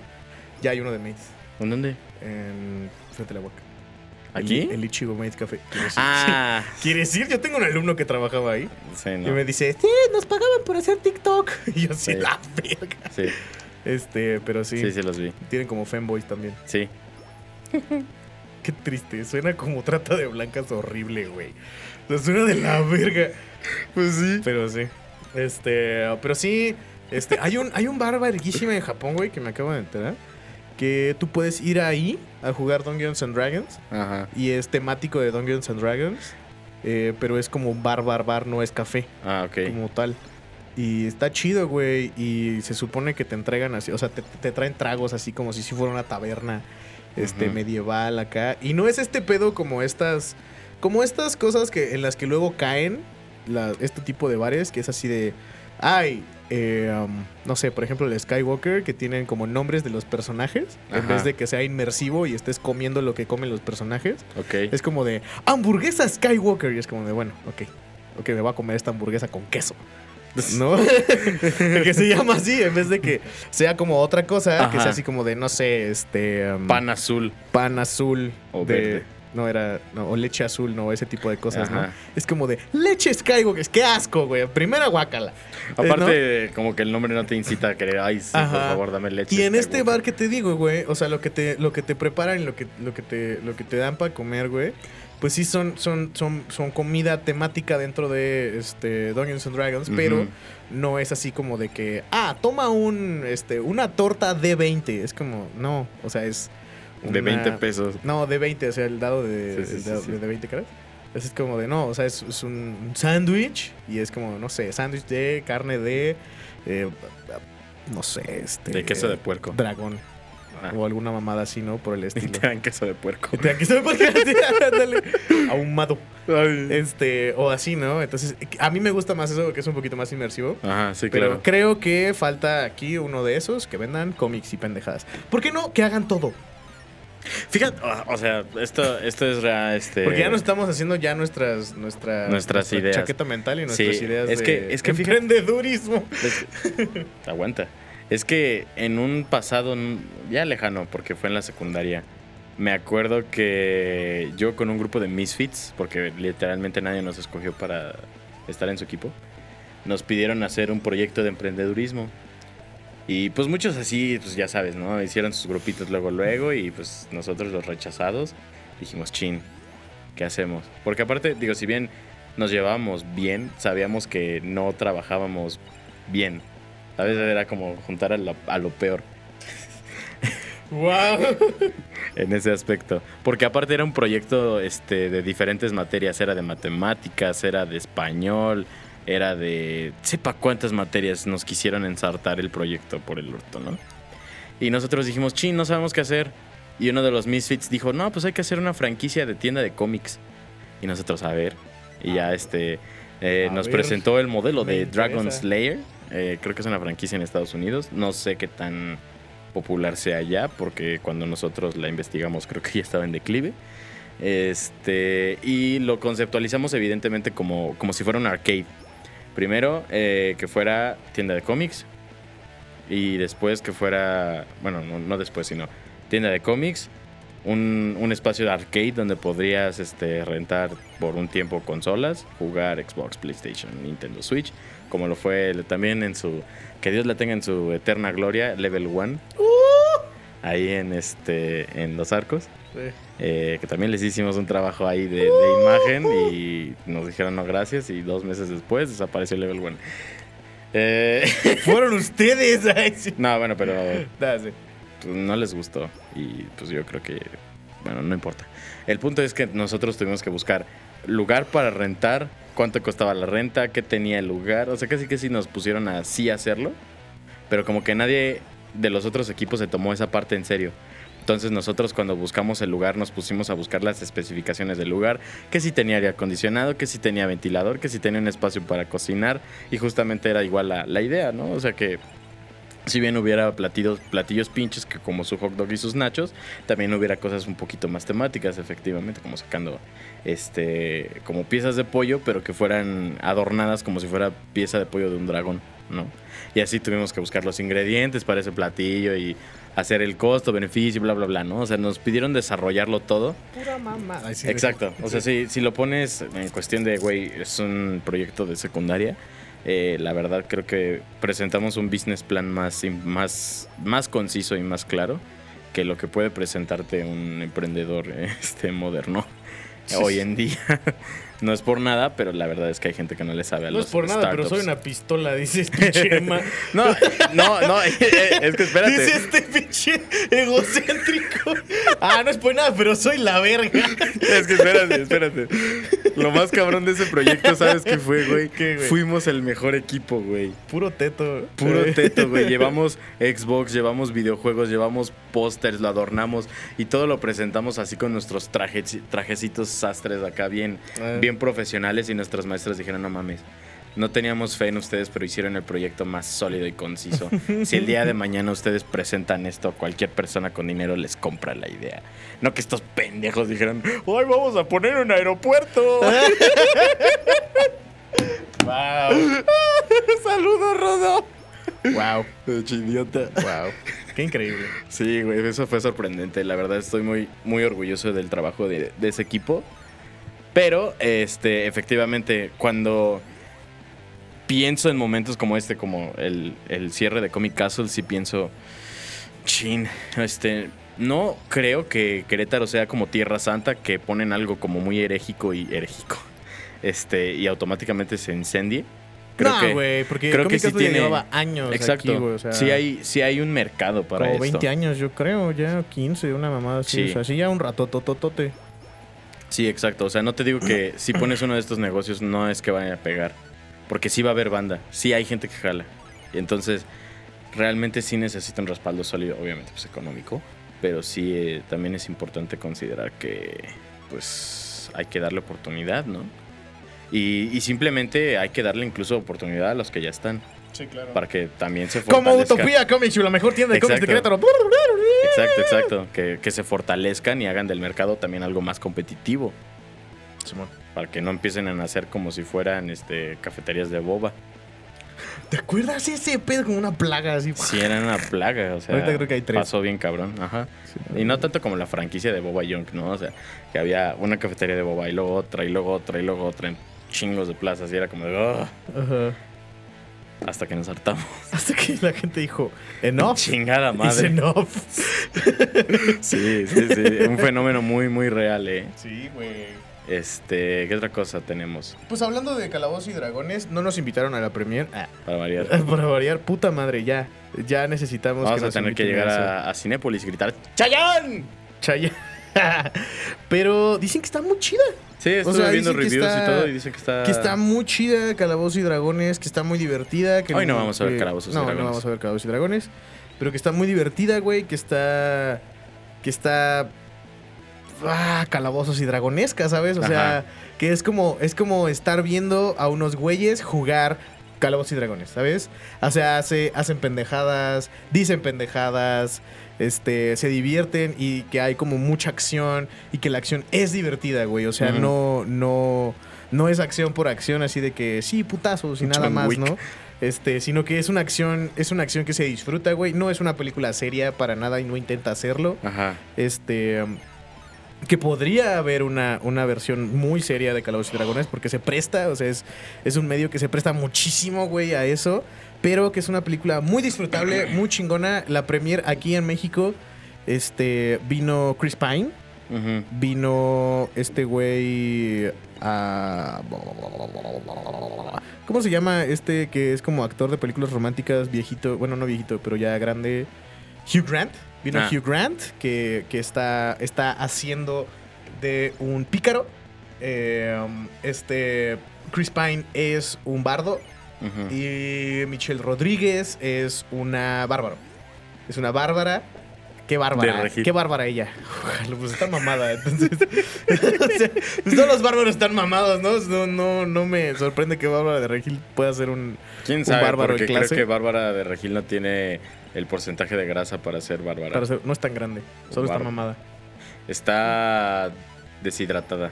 [SPEAKER 3] Ya hay uno de Maids
[SPEAKER 2] ¿en dónde?
[SPEAKER 3] en frente a la boca.
[SPEAKER 2] ¿Aquí?
[SPEAKER 3] El, el Ichigo Maids Café.
[SPEAKER 2] Ah,
[SPEAKER 3] ¿Quieres ir? Yo tengo un alumno que trabajaba ahí
[SPEAKER 2] sí,
[SPEAKER 3] y
[SPEAKER 2] no.
[SPEAKER 3] me dice, sí, nos pagaban por hacer TikTok. Y yo, sí,
[SPEAKER 2] Sí.
[SPEAKER 3] la verga.
[SPEAKER 2] Sí,
[SPEAKER 3] Este, pero sí,
[SPEAKER 2] sí, sí, los vi.
[SPEAKER 3] tienen como fanboys también.
[SPEAKER 2] Sí.
[SPEAKER 3] Qué triste, suena como trata de blancas horrible, güey. O sea, suena de la verga. Pues sí. Pero sí. Este, pero sí, este, hay un, hay un bar verguísima en Japón, güey, que me acabo de enterar. Que tú puedes ir ahí a jugar Dungeons and Dragons.
[SPEAKER 2] Ajá.
[SPEAKER 3] Y es temático de Dungeons and Dragons. eh, pero es como bar, bar, bar, no es café,
[SPEAKER 2] Ah, ok.
[SPEAKER 3] como tal. Y está chido, güey. Y se supone que te entregan así, o sea, te, te traen tragos así como si si fuera una taberna. Este, medieval acá. Y no es este pedo como estas, como estas cosas que, en las que luego caen la- este tipo de bares, que es así de, ay, eh, um, no sé, por ejemplo el Skywalker, que tienen como nombres de los personajes, en vez de que sea inmersivo y estés comiendo lo que comen los personajes.
[SPEAKER 2] Ok.
[SPEAKER 3] Es como de hamburguesa Skywalker. Y es como de, bueno, ok. Ok, me voy a comer esta hamburguesa con queso. ¿No? que se llama así, en vez de que sea como otra cosa, que sea así como de, no sé, este. um,
[SPEAKER 2] Pan azul.
[SPEAKER 3] pan azul.
[SPEAKER 2] O
[SPEAKER 3] de-
[SPEAKER 2] verde.
[SPEAKER 3] No, era. No, o leche azul, no, ese tipo de cosas, ¿no? Es como de leche Skywalker. ¡Qué asco, güey! Primera guácala.
[SPEAKER 2] Aparte, como que el nombre no te incita a querer, ay, sí, por favor, dame leche.
[SPEAKER 3] Y en este
[SPEAKER 2] Skywalker".
[SPEAKER 3] bar que te digo, güey, o sea, lo que te, lo que te preparan y lo que, lo que te, lo que te dan para comer, güey, pues sí son, son, son, son comida temática dentro de este Dungeons and Dragons, pero no es así como de que, ah, toma un, este, una torta de 20. Es como, no, o sea, es
[SPEAKER 2] De
[SPEAKER 3] una-
[SPEAKER 2] 20 pesos.
[SPEAKER 3] No, de 20, o sea, el dado de,
[SPEAKER 2] Sí, sí,
[SPEAKER 3] el
[SPEAKER 2] sí,
[SPEAKER 3] dado
[SPEAKER 2] sí.
[SPEAKER 3] de 20 caras. Es como de, no, o sea, es, un sándwich y es como, no sé, sándwich de carne de, eh, no sé, este...
[SPEAKER 2] De queso de puerco.
[SPEAKER 3] Dragón. O alguna mamada así, ¿no? Por el
[SPEAKER 2] Y
[SPEAKER 3] estilo.
[SPEAKER 2] te dan queso de puerco.
[SPEAKER 3] Te da queso de puerco, ándale. Ahumado. Este, o así, ¿no? Entonces, a mí me gusta más eso porque es un poquito más inmersivo.
[SPEAKER 2] Ajá, sí,
[SPEAKER 3] Pero
[SPEAKER 2] claro.
[SPEAKER 3] creo que falta aquí uno de esos que vendan cómics y pendejadas. ¿Por qué no? Que hagan todo.
[SPEAKER 2] Fíjate, o sea, esto, esto es ra- este.
[SPEAKER 3] Porque ya nos estamos haciendo ya nuestras, nuestra,
[SPEAKER 2] Nuestras
[SPEAKER 3] nuestra
[SPEAKER 2] ideas.
[SPEAKER 3] chaqueta mental y nuestras
[SPEAKER 2] Sí,
[SPEAKER 3] ideas
[SPEAKER 2] es
[SPEAKER 3] de
[SPEAKER 2] que- es que fíjate-
[SPEAKER 3] emprendedurismo.
[SPEAKER 2] Es- aguanta. Es que en un pasado ya lejano, porque fue en la secundaria, me acuerdo que yo con un grupo de misfits, porque literalmente nadie nos escogió para estar en su equipo, nos pidieron hacer un proyecto de emprendedurismo. Y pues muchos así, pues ya sabes, ¿no? Hicieron sus grupitos luego, luego, y pues nosotros los rechazados dijimos, chin, ¿qué hacemos? Porque aparte, digo, si bien nos llevábamos bien, sabíamos que no trabajábamos bien. A veces era como juntar a, la- a lo peor
[SPEAKER 3] ¡Wow!
[SPEAKER 2] en ese aspecto. Porque aparte era un proyecto este, de diferentes materias. Era de matemáticas, era de español, era de... Sepa cuántas materias nos quisieron ensartar el proyecto por el orto, ¿no? Y nosotros dijimos, chin, no sabemos qué hacer. Y uno de los Misfits dijo, no, pues hay que hacer una franquicia de tienda de cómics. Y nosotros, a ver. Y ya este... eh, nos
[SPEAKER 3] ver,
[SPEAKER 2] presentó el modelo
[SPEAKER 3] me
[SPEAKER 2] de
[SPEAKER 3] interesa.
[SPEAKER 2] Dragon Slayer. Eh, creo que es una franquicia en Estados Unidos. No sé qué tan popular sea allá, porque cuando nosotros la investigamos creo que ya estaba en declive. Este, y lo conceptualizamos evidentemente como, como si fuera un arcade. Primero, eh, que fuera tienda de cómics. Y después que fuera, bueno, no, no después, sino tienda de cómics. Un, un espacio de arcade donde podrías este, rentar por un tiempo consolas, jugar Xbox, PlayStation, Nintendo Switch, como lo fue también en su, que Dios la tenga en su eterna gloria, Level 1, ahí en, este, en Los Arcos. Eh, que también les hicimos un trabajo ahí de, de imagen y nos dijeron no gracias y dos meses después desapareció Level 1. Eh,
[SPEAKER 3] Fueron ustedes. Ay, sí.
[SPEAKER 2] no, bueno, pero
[SPEAKER 3] Da, sí.
[SPEAKER 2] pues, no les gustó y pues yo creo que, bueno, no importa. El punto es que nosotros tuvimos que buscar lugar para rentar, cuánto costaba la renta, qué tenía el lugar, o sea, casi que sí nos pusieron a sí hacerlo, pero como que nadie de los otros equipos se tomó esa parte en serio. Entonces nosotros cuando buscamos el lugar nos pusimos a buscar las especificaciones del lugar, que si tenía aire acondicionado, que si tenía ventilador, que si tenía un espacio para cocinar y justamente era igual la, la idea, ¿no? O sea que si bien hubiera platillos, platillos pinches que como su hot dog y sus nachos, también hubiera cosas un poquito más temáticas, efectivamente, como sacando este como piezas de pollo, pero que fueran adornadas como si fuera pieza de pollo de un dragón, ¿no? Y así tuvimos que buscar los ingredientes para ese platillo y hacer el costo, beneficio, bla, bla, bla, ¿no? O sea, nos pidieron desarrollarlo todo.
[SPEAKER 3] Pura mamá. Ay, sí,
[SPEAKER 2] Exacto. O sea,
[SPEAKER 3] sí.
[SPEAKER 2] si, si lo pones en cuestión de, güey, es un proyecto de secundaria, eh, la verdad creo que presentamos un business plan más, más, más conciso y más claro que lo que puede presentarte un emprendedor este, moderno hoy en día. No es por nada, pero la verdad es que hay gente que no le sabe a
[SPEAKER 3] No
[SPEAKER 2] los
[SPEAKER 3] es por nada, pero soy una pistola, dice este pinche Emma.
[SPEAKER 2] No, no, no, eh, eh, es que espérate.
[SPEAKER 3] Dice este pinche egocéntrico. Ah, no es por nada, pero soy la verga.
[SPEAKER 2] Es que espérate, espérate. Lo más cabrón de ese proyecto, ¿sabes qué fue, güey?
[SPEAKER 3] ¿Qué, güey?
[SPEAKER 2] Fuimos el mejor equipo, güey.
[SPEAKER 3] Puro teto.
[SPEAKER 2] Puro teto, güey. Llevamos Xbox, llevamos videojuegos, llevamos pósters, lo adornamos y todo lo presentamos así con nuestros trajes, trajecitos sastres acá bien,
[SPEAKER 3] Ah.
[SPEAKER 2] bien profesionales y nuestras maestras dijeron, no mames. No teníamos fe en ustedes, pero hicieron el proyecto más sólido y conciso. Si el día de mañana ustedes presentan esto, cualquier persona con dinero les compra la idea. No que estos pendejos dijeran, ¡ay, vamos a poner un aeropuerto!
[SPEAKER 3] Wow.
[SPEAKER 2] ¡Saludos, Rodo!
[SPEAKER 3] Wow.
[SPEAKER 2] idiota.
[SPEAKER 3] Wow. Qué increíble.
[SPEAKER 2] Sí, güey, eso fue sorprendente. La verdad estoy muy, muy orgulloso del trabajo de, ese equipo. Pero, este, efectivamente, cuando pienso en momentos como este, como el, el cierre de Comic Castle, sí pienso, chin, este, no creo que Querétaro sea como Tierra Santa, que ponen algo como muy herégico y herégico, este, y automáticamente se incendie. Creo
[SPEAKER 3] no, güey, porque
[SPEAKER 2] creo que sí tiene-
[SPEAKER 3] llevaba años
[SPEAKER 2] exacto,
[SPEAKER 3] aquí, güey, o sea,
[SPEAKER 2] sí, hay, sí hay un mercado para
[SPEAKER 3] como
[SPEAKER 2] esto.
[SPEAKER 3] 20 años, yo creo, ya 15, una mamada así.
[SPEAKER 2] Sí.
[SPEAKER 3] O sea, sí ya un rato tototote.
[SPEAKER 2] Sí, exacto. O sea, no te digo que si pones uno de estos negocios no es que vaya a pegar. Porque sí va a haber banda. Sí hay gente que jala. Y entonces, realmente sí necesita un respaldo sólido, obviamente, pues económico. Pero sí eh, también es importante considerar que, pues, hay que darle oportunidad, ¿no? Y, y simplemente hay que darle incluso oportunidad a los que ya están.
[SPEAKER 3] Sí, claro.
[SPEAKER 2] Para que también se
[SPEAKER 3] Como
[SPEAKER 2] fortalezcan.
[SPEAKER 3] Utopía Comics, la mejor tienda de cómics de
[SPEAKER 2] Exacto.
[SPEAKER 3] Querétaro.
[SPEAKER 2] Exacto, exacto. Que, que se fortalezcan y hagan del mercado también algo más competitivo.
[SPEAKER 3] Simón.
[SPEAKER 2] Para que no empiecen a nacer como si fueran este, cafeterías de boba.
[SPEAKER 3] ¿Te acuerdas ese pedo como una plaga así?
[SPEAKER 2] Sí, eran una plaga, o sea.
[SPEAKER 3] Ahorita creo que hay tres.
[SPEAKER 2] Pasó bien cabrón, ajá.
[SPEAKER 3] Sí.
[SPEAKER 2] Y no tanto como la franquicia de Boba Junk, ¿no? O sea, que había una cafetería de Boba y luego otra, y luego otra, y luego otra, chingos de plazas. Y era como de, "Ugh",
[SPEAKER 3] Ajá.
[SPEAKER 2] hasta que nos hartamos.
[SPEAKER 3] Hasta que la gente dijo, enough.
[SPEAKER 2] Chingada madre.
[SPEAKER 3] enough.
[SPEAKER 2] Sí, sí, sí. Un fenómeno muy, muy real, ¿eh?
[SPEAKER 3] Sí, güey.
[SPEAKER 2] Este, ¿qué otra cosa tenemos
[SPEAKER 3] Pues hablando de Calabozos y Dragones, no nos invitaron a la premier. Ah,
[SPEAKER 2] para variar?
[SPEAKER 3] para variar, puta madre, ya. Ya necesitamos
[SPEAKER 2] Vamos a
[SPEAKER 3] nos
[SPEAKER 2] tener que llegar a, a Cinépolis y gritar ¡Chayán!
[SPEAKER 3] Chaya. Pero dicen que está muy chida.
[SPEAKER 2] Sí, estuve
[SPEAKER 3] sea,
[SPEAKER 2] viendo reviews
[SPEAKER 3] está-
[SPEAKER 2] y todo y dicen que está...
[SPEAKER 3] Que está muy chida Calabozos y Dragones, que está muy divertida. Que
[SPEAKER 2] Hoy no vamos a ver Calabozos y
[SPEAKER 3] no,
[SPEAKER 2] Dragones.
[SPEAKER 3] No, vamos a ver Calabozos y Dragones. Pero que está muy divertida, güey. Que está. Que está. Ah, calabozos y dragonesca, ¿sabes? O sea, que es como, es como estar viendo a unos güeyes jugar calabozos y dragones, ¿sabes? O sea, hace, hacen pendejadas, dicen pendejadas, este, se divierten y que hay como mucha acción y que la acción es divertida, güey. O sea, no, no, no es acción por acción así de que sí, putazos y nada
[SPEAKER 2] John
[SPEAKER 3] más,
[SPEAKER 2] Wick.
[SPEAKER 3] ¿no? Este, sino que es una acción, es una acción que se disfruta, güey. No es una película seria para nada y no intenta hacerlo.
[SPEAKER 2] Ajá.
[SPEAKER 3] Este. que podría haber una, una versión muy seria de Calabozos y Dragones porque se presta, o sea, es, es un medio que se presta muchísimo, güey, a eso. Pero que es una película muy disfrutable, muy chingona. La premier aquí en México, este, vino Chris Pine. Vino este güey. ah, ¿Cómo se llama este que es como actor de películas románticas viejito? Bueno, no viejito, pero ya grande. Hugh Grant. Vino
[SPEAKER 2] Ah.
[SPEAKER 3] Hugh Grant, que, que está, está haciendo de un pícaro. Eh, este. Chris Pine es un bardo.
[SPEAKER 2] Ujú.
[SPEAKER 3] Y Michelle Rodríguez es una bárbaro. Es una bárbara. Qué bárbara. Qué bárbara ella. Ojalá, Pues está mamada. Entonces, o sea, pues todos los bárbaros están mamados, ¿no? No, no, no me sorprende que Bárbara de Regil pueda ser un.
[SPEAKER 2] ¿Quién
[SPEAKER 3] un
[SPEAKER 2] sabe?
[SPEAKER 3] bárbaro
[SPEAKER 2] Porque
[SPEAKER 3] en clase.
[SPEAKER 2] creo que Bárbara de Regil no tiene el porcentaje de grasa para ser Bárbara.
[SPEAKER 3] para ser- no es tan grande. Solo está mamada.
[SPEAKER 2] Está deshidratada.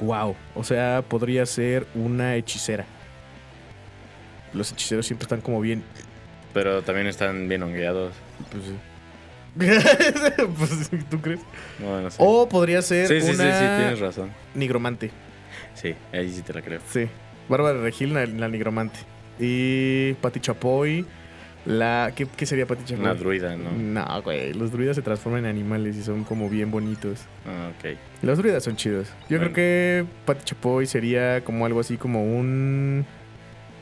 [SPEAKER 3] Wow. O sea, podría ser una hechicera. Los hechiceros siempre están como bien.
[SPEAKER 2] Pero también están bien hongueados.
[SPEAKER 3] Pues sí. Pues, ¿Tú crees?
[SPEAKER 2] No, no sé.
[SPEAKER 3] O podría ser
[SPEAKER 2] sí, sí, sí, sí,
[SPEAKER 3] una
[SPEAKER 2] tienes razón.
[SPEAKER 3] nigromante.
[SPEAKER 2] Sí, ahí sí te la creo.
[SPEAKER 3] Sí. Bárbara Regil, la, la nigromante. Y Pati Chapoy. La. ¿Qué, qué sería Pati Chapoy?
[SPEAKER 2] Una druida, ¿no?
[SPEAKER 3] No, güey. Los druidas se transforman en animales y son como bien bonitos.
[SPEAKER 2] Ah, ok.
[SPEAKER 3] Los druidas son chidos. Yo
[SPEAKER 2] Bueno.
[SPEAKER 3] creo que Pati Chapoy sería como algo así como un.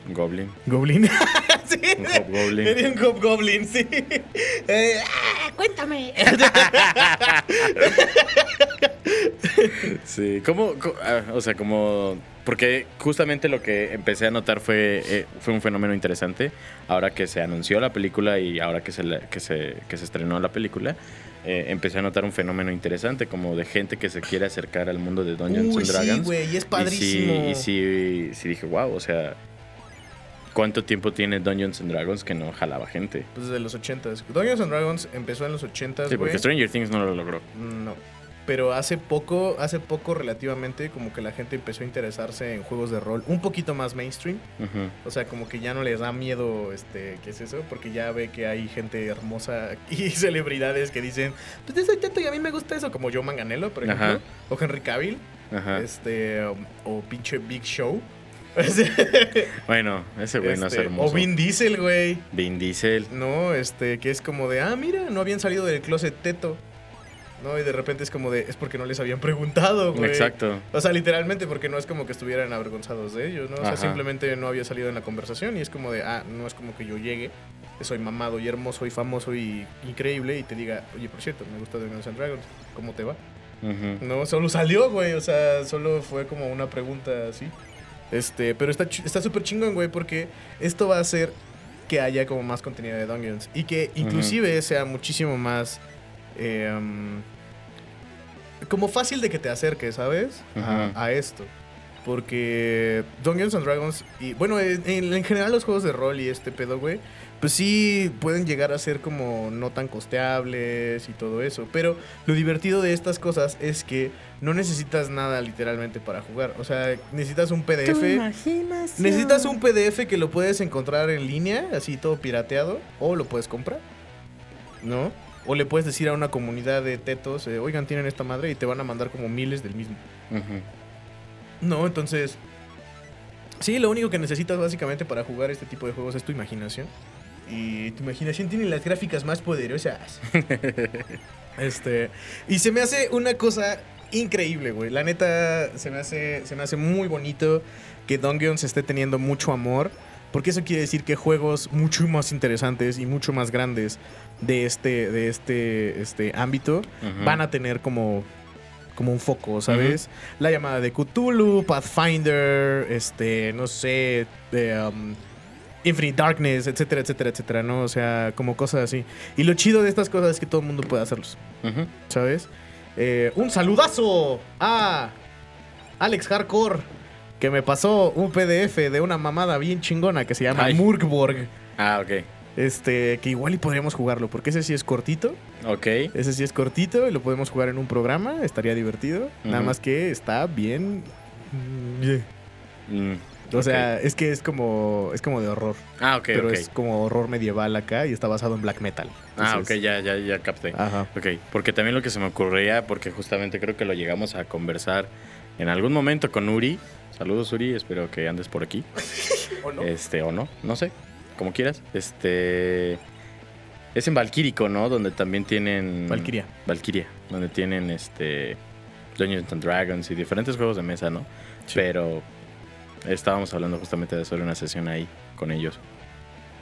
[SPEAKER 2] Goblin.
[SPEAKER 3] Goblin. sí,
[SPEAKER 2] Un hobgoblin.
[SPEAKER 3] Era un hobgoblin, sí. Eh,
[SPEAKER 4] Ah, cuéntame.
[SPEAKER 2] Sí, ¿cómo? ah, o sea, como... Porque justamente lo que empecé a notar fue, eh, fue un fenómeno interesante. Ahora que se anunció la película y ahora que se, la- que se, que se estrenó la película, eh, empecé a notar un fenómeno interesante, como de gente que se quiere acercar al mundo de Dungeons
[SPEAKER 3] Uy,
[SPEAKER 2] and
[SPEAKER 3] sí,
[SPEAKER 2] Dragons.
[SPEAKER 3] güey, y es
[SPEAKER 2] Y
[SPEAKER 3] padrísimo.
[SPEAKER 2] sí, y sí, sí dije, wow, o sea, ¿cuánto tiempo tiene Dungeons and Dragons que no jalaba gente?
[SPEAKER 3] Pues de los 80s. Dungeons and Dragons empezó en los 80s,
[SPEAKER 2] Sí, porque Stranger Things no lo logró.
[SPEAKER 3] No. Pero hace poco, hace poco relativamente, como que la gente empezó a interesarse en juegos de rol un poquito más mainstream. O sea, como que ya no les da miedo, este, ¿qué es eso? Porque ya ve que hay gente hermosa y celebridades que dicen, pues soy teto y a mí me gusta eso, como Joe Manganello, por ejemplo,
[SPEAKER 2] Ajá.
[SPEAKER 3] o Henry Cavill,
[SPEAKER 2] Ajá.
[SPEAKER 3] este, o, o pinche Big Show.
[SPEAKER 2] Bueno, ese güey no es
[SPEAKER 3] Este,
[SPEAKER 2] hermoso.
[SPEAKER 3] o Vin Diesel, güey.
[SPEAKER 2] Vin Diesel.
[SPEAKER 3] No, este, que es como de, ah, mira, no habían salido del closet teto. No, y de repente es como de, es porque no les habían preguntado, güey.
[SPEAKER 2] Exacto.
[SPEAKER 3] O sea, literalmente porque no es como que estuvieran avergonzados de ellos, ¿no? O sea,
[SPEAKER 2] Ajá.
[SPEAKER 3] simplemente no había salido en la conversación y es como de, ah, no es como que yo llegue, que soy mamado y hermoso y famoso y increíble y te diga, oye, por cierto, me gusta Dungeons and Dragons, ¿cómo te va? No, solo salió, güey, o sea, solo fue como una pregunta así. Este, pero está ch- está súper chingón, güey, porque esto va a hacer que haya como más contenido de Dungeons y que inclusive sea muchísimo más... eh, um, como fácil de que te acerques, ¿sabes? A- a, esto. Porque Dungeons and Dragons y bueno, en, en- en general los juegos de rol y este pedo, güey, pues sí pueden llegar a ser como no tan costeables y todo eso. Pero lo divertido de estas cosas es que no necesitas nada literalmente para jugar. O sea, necesitas un PDF. Necesitas un PDF que lo puedes encontrar en línea, así todo pirateado, o lo puedes comprar, ¿no? O le puedes decir a una comunidad de tetos, eh, oigan, tienen esta madre y te van a mandar como miles del mismo. No, entonces... Sí, lo único que necesitas básicamente para jugar este tipo de juegos es tu imaginación. Y tu imaginación tiene las gráficas más poderosas. este. Y se me hace una cosa increíble, güey. La neta, se me hace, se me hace muy bonito que Dungeons esté teniendo mucho amor. Porque eso quiere decir que juegos mucho más interesantes y mucho más grandes de este, de este, este ámbito van a tener como, como un foco, ¿sabes? La llamada de Cthulhu, Pathfinder, este, no sé, de, um, Infinite Darkness, etcétera, etcétera, etcétera, ¿no? O sea, como cosas así. Y lo chido de estas cosas es que todo el mundo puede hacerlos. ¿sabes? Eh, un saludazo a Alex Hardcore, que me pasó un PDF de una mamada bien chingona que se llama
[SPEAKER 2] Ay.
[SPEAKER 3] Murkborg.
[SPEAKER 2] Ah, ok.
[SPEAKER 3] Este, que igual y podríamos jugarlo, porque ese sí es cortito.
[SPEAKER 2] Ok.
[SPEAKER 3] Ese sí es cortito y lo podemos jugar en un programa, estaría divertido. Nada más que está bien. mm, yeah.
[SPEAKER 2] Mm,
[SPEAKER 3] O sea, es que es como es como de horror,
[SPEAKER 2] Ah, ok,
[SPEAKER 3] pero es como horror medieval acá y está basado en black metal.
[SPEAKER 2] Ah, ok, ya, ya, ya capté.
[SPEAKER 3] Ajá.
[SPEAKER 2] Ok, porque también lo que se me ocurría, porque justamente creo que lo llegamos a conversar en algún momento con Uri. Saludos, Uri, espero que andes por aquí.
[SPEAKER 3] ¿O no?
[SPEAKER 2] Este, o no, no sé, como quieras. Este. Es en Valquírico, ¿no? Donde también tienen.
[SPEAKER 3] Valkyria.
[SPEAKER 2] Valkyria, donde tienen este. Dungeons and Dragons y diferentes juegos de mesa, ¿no?
[SPEAKER 3] Sí.
[SPEAKER 2] Pero. Estábamos hablando justamente de hacer una sesión ahí con ellos.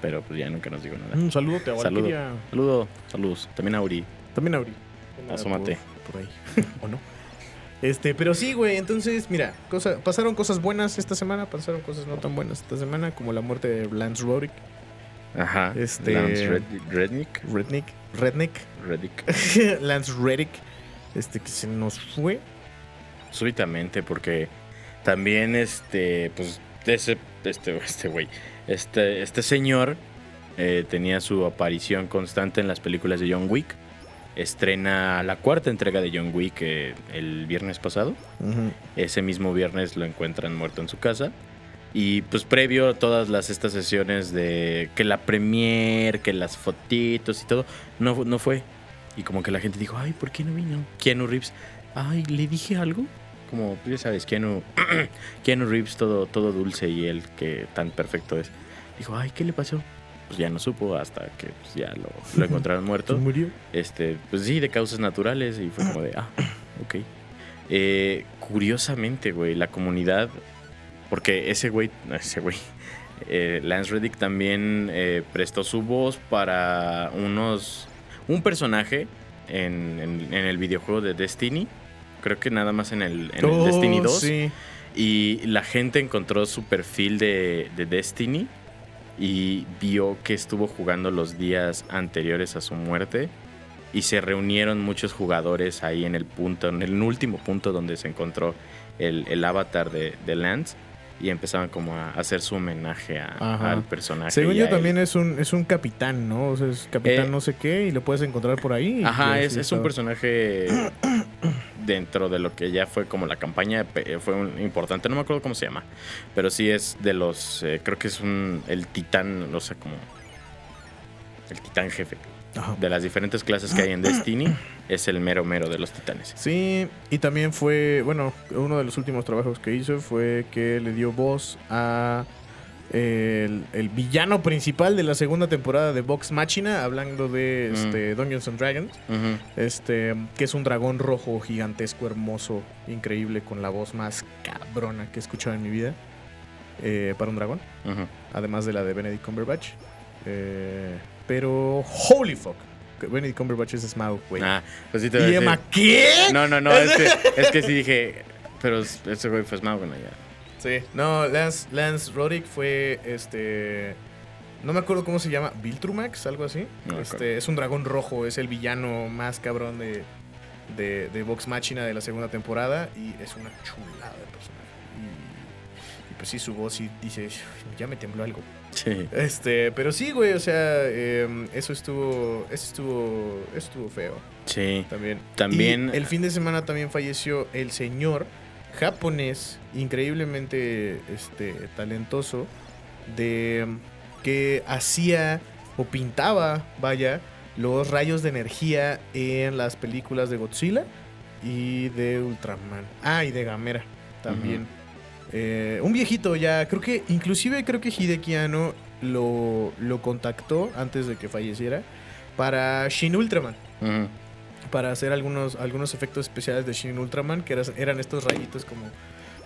[SPEAKER 2] Pero pues ya nunca nos digo nada.
[SPEAKER 3] Un saludo a
[SPEAKER 2] Saludo.
[SPEAKER 3] Valkyria.
[SPEAKER 2] Saludo, saludos. También a Uri.
[SPEAKER 3] También a Uri.
[SPEAKER 2] Asómate.
[SPEAKER 3] Por, por ahí. ¿O no? Este, pero sí, güey. Entonces, mira, cosa, pasaron cosas buenas esta semana, pasaron cosas no tan buenas esta semana, como la muerte de Lance Roddick.
[SPEAKER 2] Ajá.
[SPEAKER 3] Este-
[SPEAKER 2] Lance Red- Rednick.
[SPEAKER 3] Rednick. Rednick.
[SPEAKER 2] Reddick.
[SPEAKER 3] Lance Reddick. Este que se nos fue.
[SPEAKER 2] Súbitamente, porque también este, pues, ese, este, este güey, este, este señor eh, tenía su aparición constante en las películas de John Wick. Estrena la cuarta entrega de John Wick eh, el viernes pasado. Ese mismo viernes lo encuentran muerto en su casa. Y pues previo a todas las estas sesiones de que la premier, que las fotitos y todo, no, no fue. Y como que la gente dijo, ay, ¿por qué no vino? Keanu Reeves, ay, ¿le dije algo? Como, pues, ya sabes, Keanu, Keanu Reeves todo, todo dulce y él que tan perfecto es. Dijo, ay, ¿qué le pasó? Pues ya no supo hasta que pues, ya lo, lo encontraron muerto.
[SPEAKER 3] murió.
[SPEAKER 2] Este, pues sí, de causas naturales y fue como de, ah, ok. Eh, curiosamente, güey, la comunidad, porque ese güey, ese güey, eh, Lance Reddick también eh, prestó su voz para unos un personaje en, en- en el videojuego de Destiny. Creo que nada más en el, en el
[SPEAKER 3] Oh,
[SPEAKER 2] Destiny 2.
[SPEAKER 3] Sí.
[SPEAKER 2] Y la gente encontró su perfil de, de Destiny y vio que estuvo jugando los días anteriores a su muerte. Y se reunieron muchos jugadores ahí en el punto, en el último punto donde se encontró el, el avatar de, de Lance. Y empezaban como a hacer su homenaje a- al personaje.
[SPEAKER 3] Según yo
[SPEAKER 2] él.
[SPEAKER 3] también es un, es un capitán, ¿no? O sea, es capitán
[SPEAKER 2] Eh,
[SPEAKER 3] no sé qué y lo puedes encontrar por ahí.
[SPEAKER 2] Ajá, es, un personaje dentro de lo que ya fue como la campaña, pe- fue un- importante, no me acuerdo cómo se llama, pero sí es de los, eh, creo que es un, el titán, no sé, como el titán jefe.
[SPEAKER 3] Ajá.
[SPEAKER 2] De las diferentes clases que hay en Destiny, es el mero mero de los titanes.
[SPEAKER 3] Sí, y también fue, bueno, uno de los últimos trabajos que hizo fue que le dio voz a el, el villano principal de la segunda temporada de Vox Machina, hablando de
[SPEAKER 2] Mm.
[SPEAKER 3] este, Dungeons and Dragons, este, que es un dragón rojo gigantesco, hermoso, increíble, con la voz más cabrona que he escuchado en mi vida eh, para un dragón, además de la de Benedict Cumberbatch. Eh, pero, holy fuck, Benedict Cumberbatch es Smaug, güey.
[SPEAKER 2] Ah, pues sí te voy a
[SPEAKER 3] ¿Y
[SPEAKER 2] decir-
[SPEAKER 3] Emma qué?
[SPEAKER 2] No, no, no, es que, es que sí dije, pero ese güey fue Smaug, bueno, ya.
[SPEAKER 3] Sí. No, Lance, Lance Roddick fue este. No me acuerdo cómo se llama. Viltrumax, algo así.
[SPEAKER 2] No
[SPEAKER 3] este, es un dragón rojo, es el villano más cabrón de, de, de Vox Machina de la segunda temporada. Y es una chulada de personaje. Y, y pues sí, su voz sí dice. Ya me tembló algo.
[SPEAKER 2] Sí.
[SPEAKER 3] Este, pero sí, güey, o sea, em, eso estuvo. Eso estuvo. Eso estuvo feo.
[SPEAKER 2] Sí.
[SPEAKER 3] También.
[SPEAKER 2] También-
[SPEAKER 3] Y el fin de semana también falleció el señor japonés, increíblemente este, talentoso, de que hacía o pintaba, vaya, los rayos de energía en las películas de Godzilla y de Ultraman. Ah, y de Gamera también. Eh, un viejito ya, creo que, inclusive creo que Hideki Anno lo, lo contactó antes de que falleciera para Shin Ultraman. Para hacer algunos, algunos efectos especiales de Shin Ultraman, que eras- eran estos rayitos como,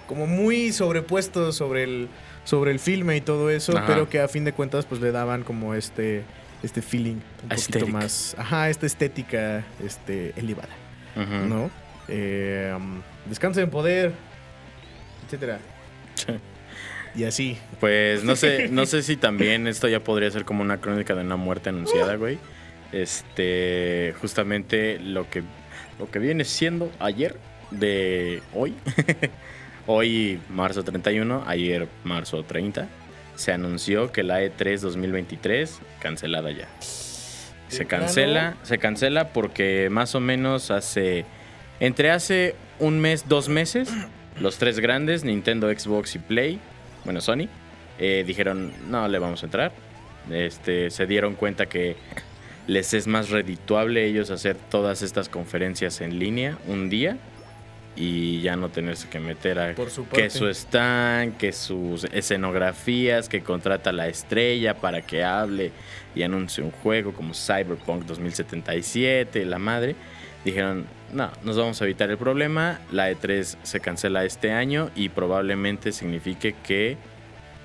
[SPEAKER 3] como muy sobrepuestos sobre el, sobre el filme y todo eso,
[SPEAKER 2] Ajá.
[SPEAKER 3] pero que a fin de cuentas pues le daban como este, este feeling un poquito más, ajá, esta estética este, elevada,
[SPEAKER 2] Ujú.
[SPEAKER 3] ¿no? Eh, um, descanse en poder, etcétera. Y así.
[SPEAKER 2] Pues no sé, no sé si también esto ya podría ser como una crónica de una muerte anunciada, güey. Este, justamente lo que lo que viene siendo ayer de hoy. hoy marzo 31, ayer marzo 30 se anunció que la E E3 2023 cancelada ya. Se
[SPEAKER 3] ¿De
[SPEAKER 2] cancela, se cancela porque más o menos hace entre hace un mes, dos meses, los tres grandes, Nintendo, Xbox y Play, bueno, Sony, eh, dijeron, no le vamos a entrar. Este, se dieron cuenta que les es más redituable ellos hacer todas estas conferencias en línea un día y ya no tenerse que meter a
[SPEAKER 3] Por
[SPEAKER 2] que su stand, que sus escenografías, que contrata a la estrella para que hable y anuncie un juego como Cyberpunk 2077, la madre. Dijeron, no, nos vamos a evitar el problema, la E3 se cancela este año y probablemente signifique que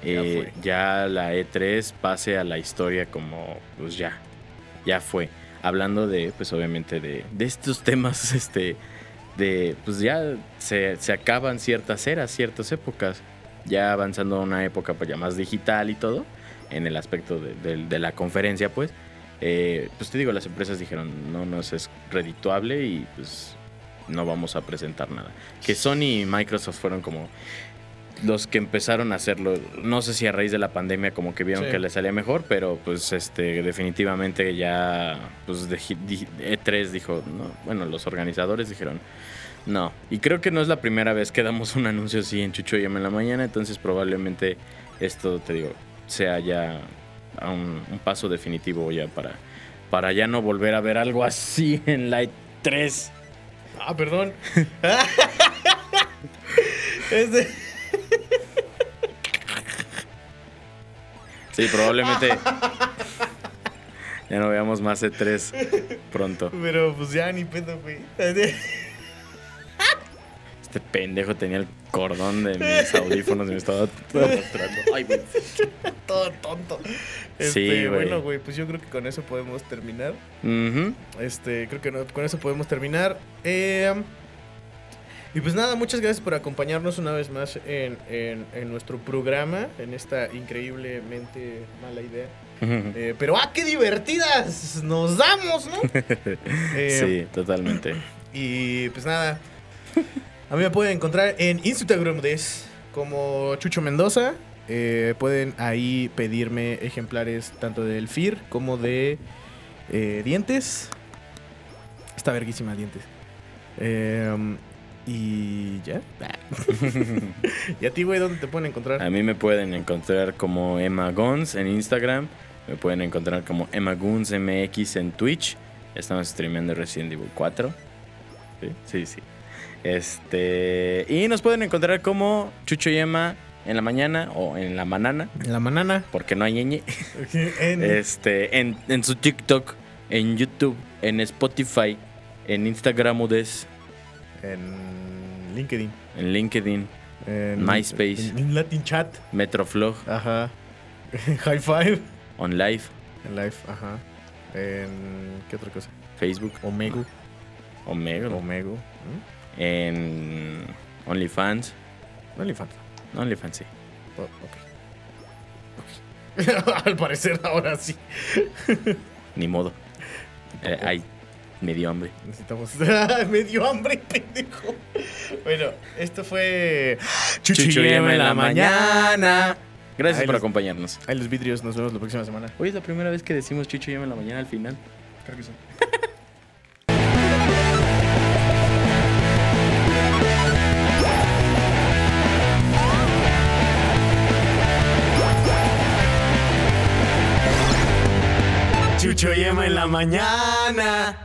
[SPEAKER 2] eh,
[SPEAKER 3] fue.
[SPEAKER 2] ya la E3 pase a la historia como, pues ya, ya fue. Hablando de, pues obviamente de, de estos temas, este, de, pues ya se, se acaban ciertas eras, ciertas épocas, ya avanzando a una época pues ya más digital y todo, en el aspecto de, de- de la conferencia, pues, eh, pues te digo, las empresas dijeron, no nos es redituable y pues no vamos a presentar nada. Que Sony y Microsoft fueron como los que empezaron a hacerlo, no sé si a raíz de la pandemia como que vieron
[SPEAKER 3] Sí.
[SPEAKER 2] que les salía mejor, pero pues este definitivamente ya pues de, di- E3 dijo, no, bueno, los organizadores dijeron, no, y creo que no es la primera vez que damos un anuncio así en Chucho y en la mañana, entonces probablemente esto, te digo, sea ya un paso definitivo ya para, para ya no volver a ver algo así en la E3.
[SPEAKER 3] Ah, perdón. Este-
[SPEAKER 2] Sí, probablemente ya no veamos más E3 pronto.
[SPEAKER 3] Pero pues ya ni pedo, güey.
[SPEAKER 2] Este pendejo tenía el cordón de mis audífonos y me estaba mostrando. Ay, güey.
[SPEAKER 3] Todo tonto.
[SPEAKER 2] Sí,
[SPEAKER 3] Este,
[SPEAKER 2] güey.
[SPEAKER 3] bueno, güey, pues yo creo que con eso podemos terminar. Este, creo que no- con eso podemos terminar. Eh, y pues nada, muchas gracias por acompañarnos una vez más en, en- en nuestro programa, en esta increíblemente mala idea. Eh, pero ¡ah, qué divertidas! Nos damos, ¿no? Eh,
[SPEAKER 2] Sí, totalmente.
[SPEAKER 3] Y pues nada, a mí me pueden encontrar en Instagram como Chucho Mendoza. Eh, pueden ahí pedirme ejemplares tanto del FIR como de dientes. Está verguísima dientes. Eh, y ya. ¿Y a ti, güey, dónde te pueden encontrar?
[SPEAKER 2] A mí me pueden encontrar como Emma Gons en Instagram. Me pueden encontrar como Emma Guns MX en Twitch. Estamos streameando Resident Evil 4. Sí, sí, sí. Este. Y nos pueden encontrar como Chucho y Emma en la mañana o en la manana.
[SPEAKER 3] En la manana.
[SPEAKER 2] Porque no hay.
[SPEAKER 3] En,
[SPEAKER 2] Este, en, en su TikTok, en YouTube, en Spotify, en Instagram Udes,
[SPEAKER 3] en LinkedIn.
[SPEAKER 2] en LinkedIn,
[SPEAKER 3] En
[SPEAKER 2] MySpace.
[SPEAKER 3] En, en Latin Chat.
[SPEAKER 2] Metroflog,
[SPEAKER 3] Ajá. High Five.
[SPEAKER 2] on live,
[SPEAKER 3] En live, ajá. En. ¿Qué otra cosa?
[SPEAKER 2] Facebook,
[SPEAKER 3] Omego.
[SPEAKER 2] Omega,
[SPEAKER 3] Omego.
[SPEAKER 2] en OnlyFans. No, OnlyFans sí.
[SPEAKER 3] Oh, ok. Ok. Al parecer ahora sí.
[SPEAKER 2] Ni modo. Eh, ay, me dio hambre.
[SPEAKER 3] Necesitamos. Me dio hambre, pendejo. Bueno, esto fue.
[SPEAKER 2] Chucho y Emma en la mañana. Gracias
[SPEAKER 3] Ahí
[SPEAKER 2] por
[SPEAKER 3] los-
[SPEAKER 2] acompañarnos.
[SPEAKER 3] Ahí los vidrios. Nos vemos la próxima semana.
[SPEAKER 2] Hoy es la primera vez que decimos Chucho y Emma en la mañana al final.
[SPEAKER 3] Creo que sí.
[SPEAKER 1] Chucho y Emma en la mañana.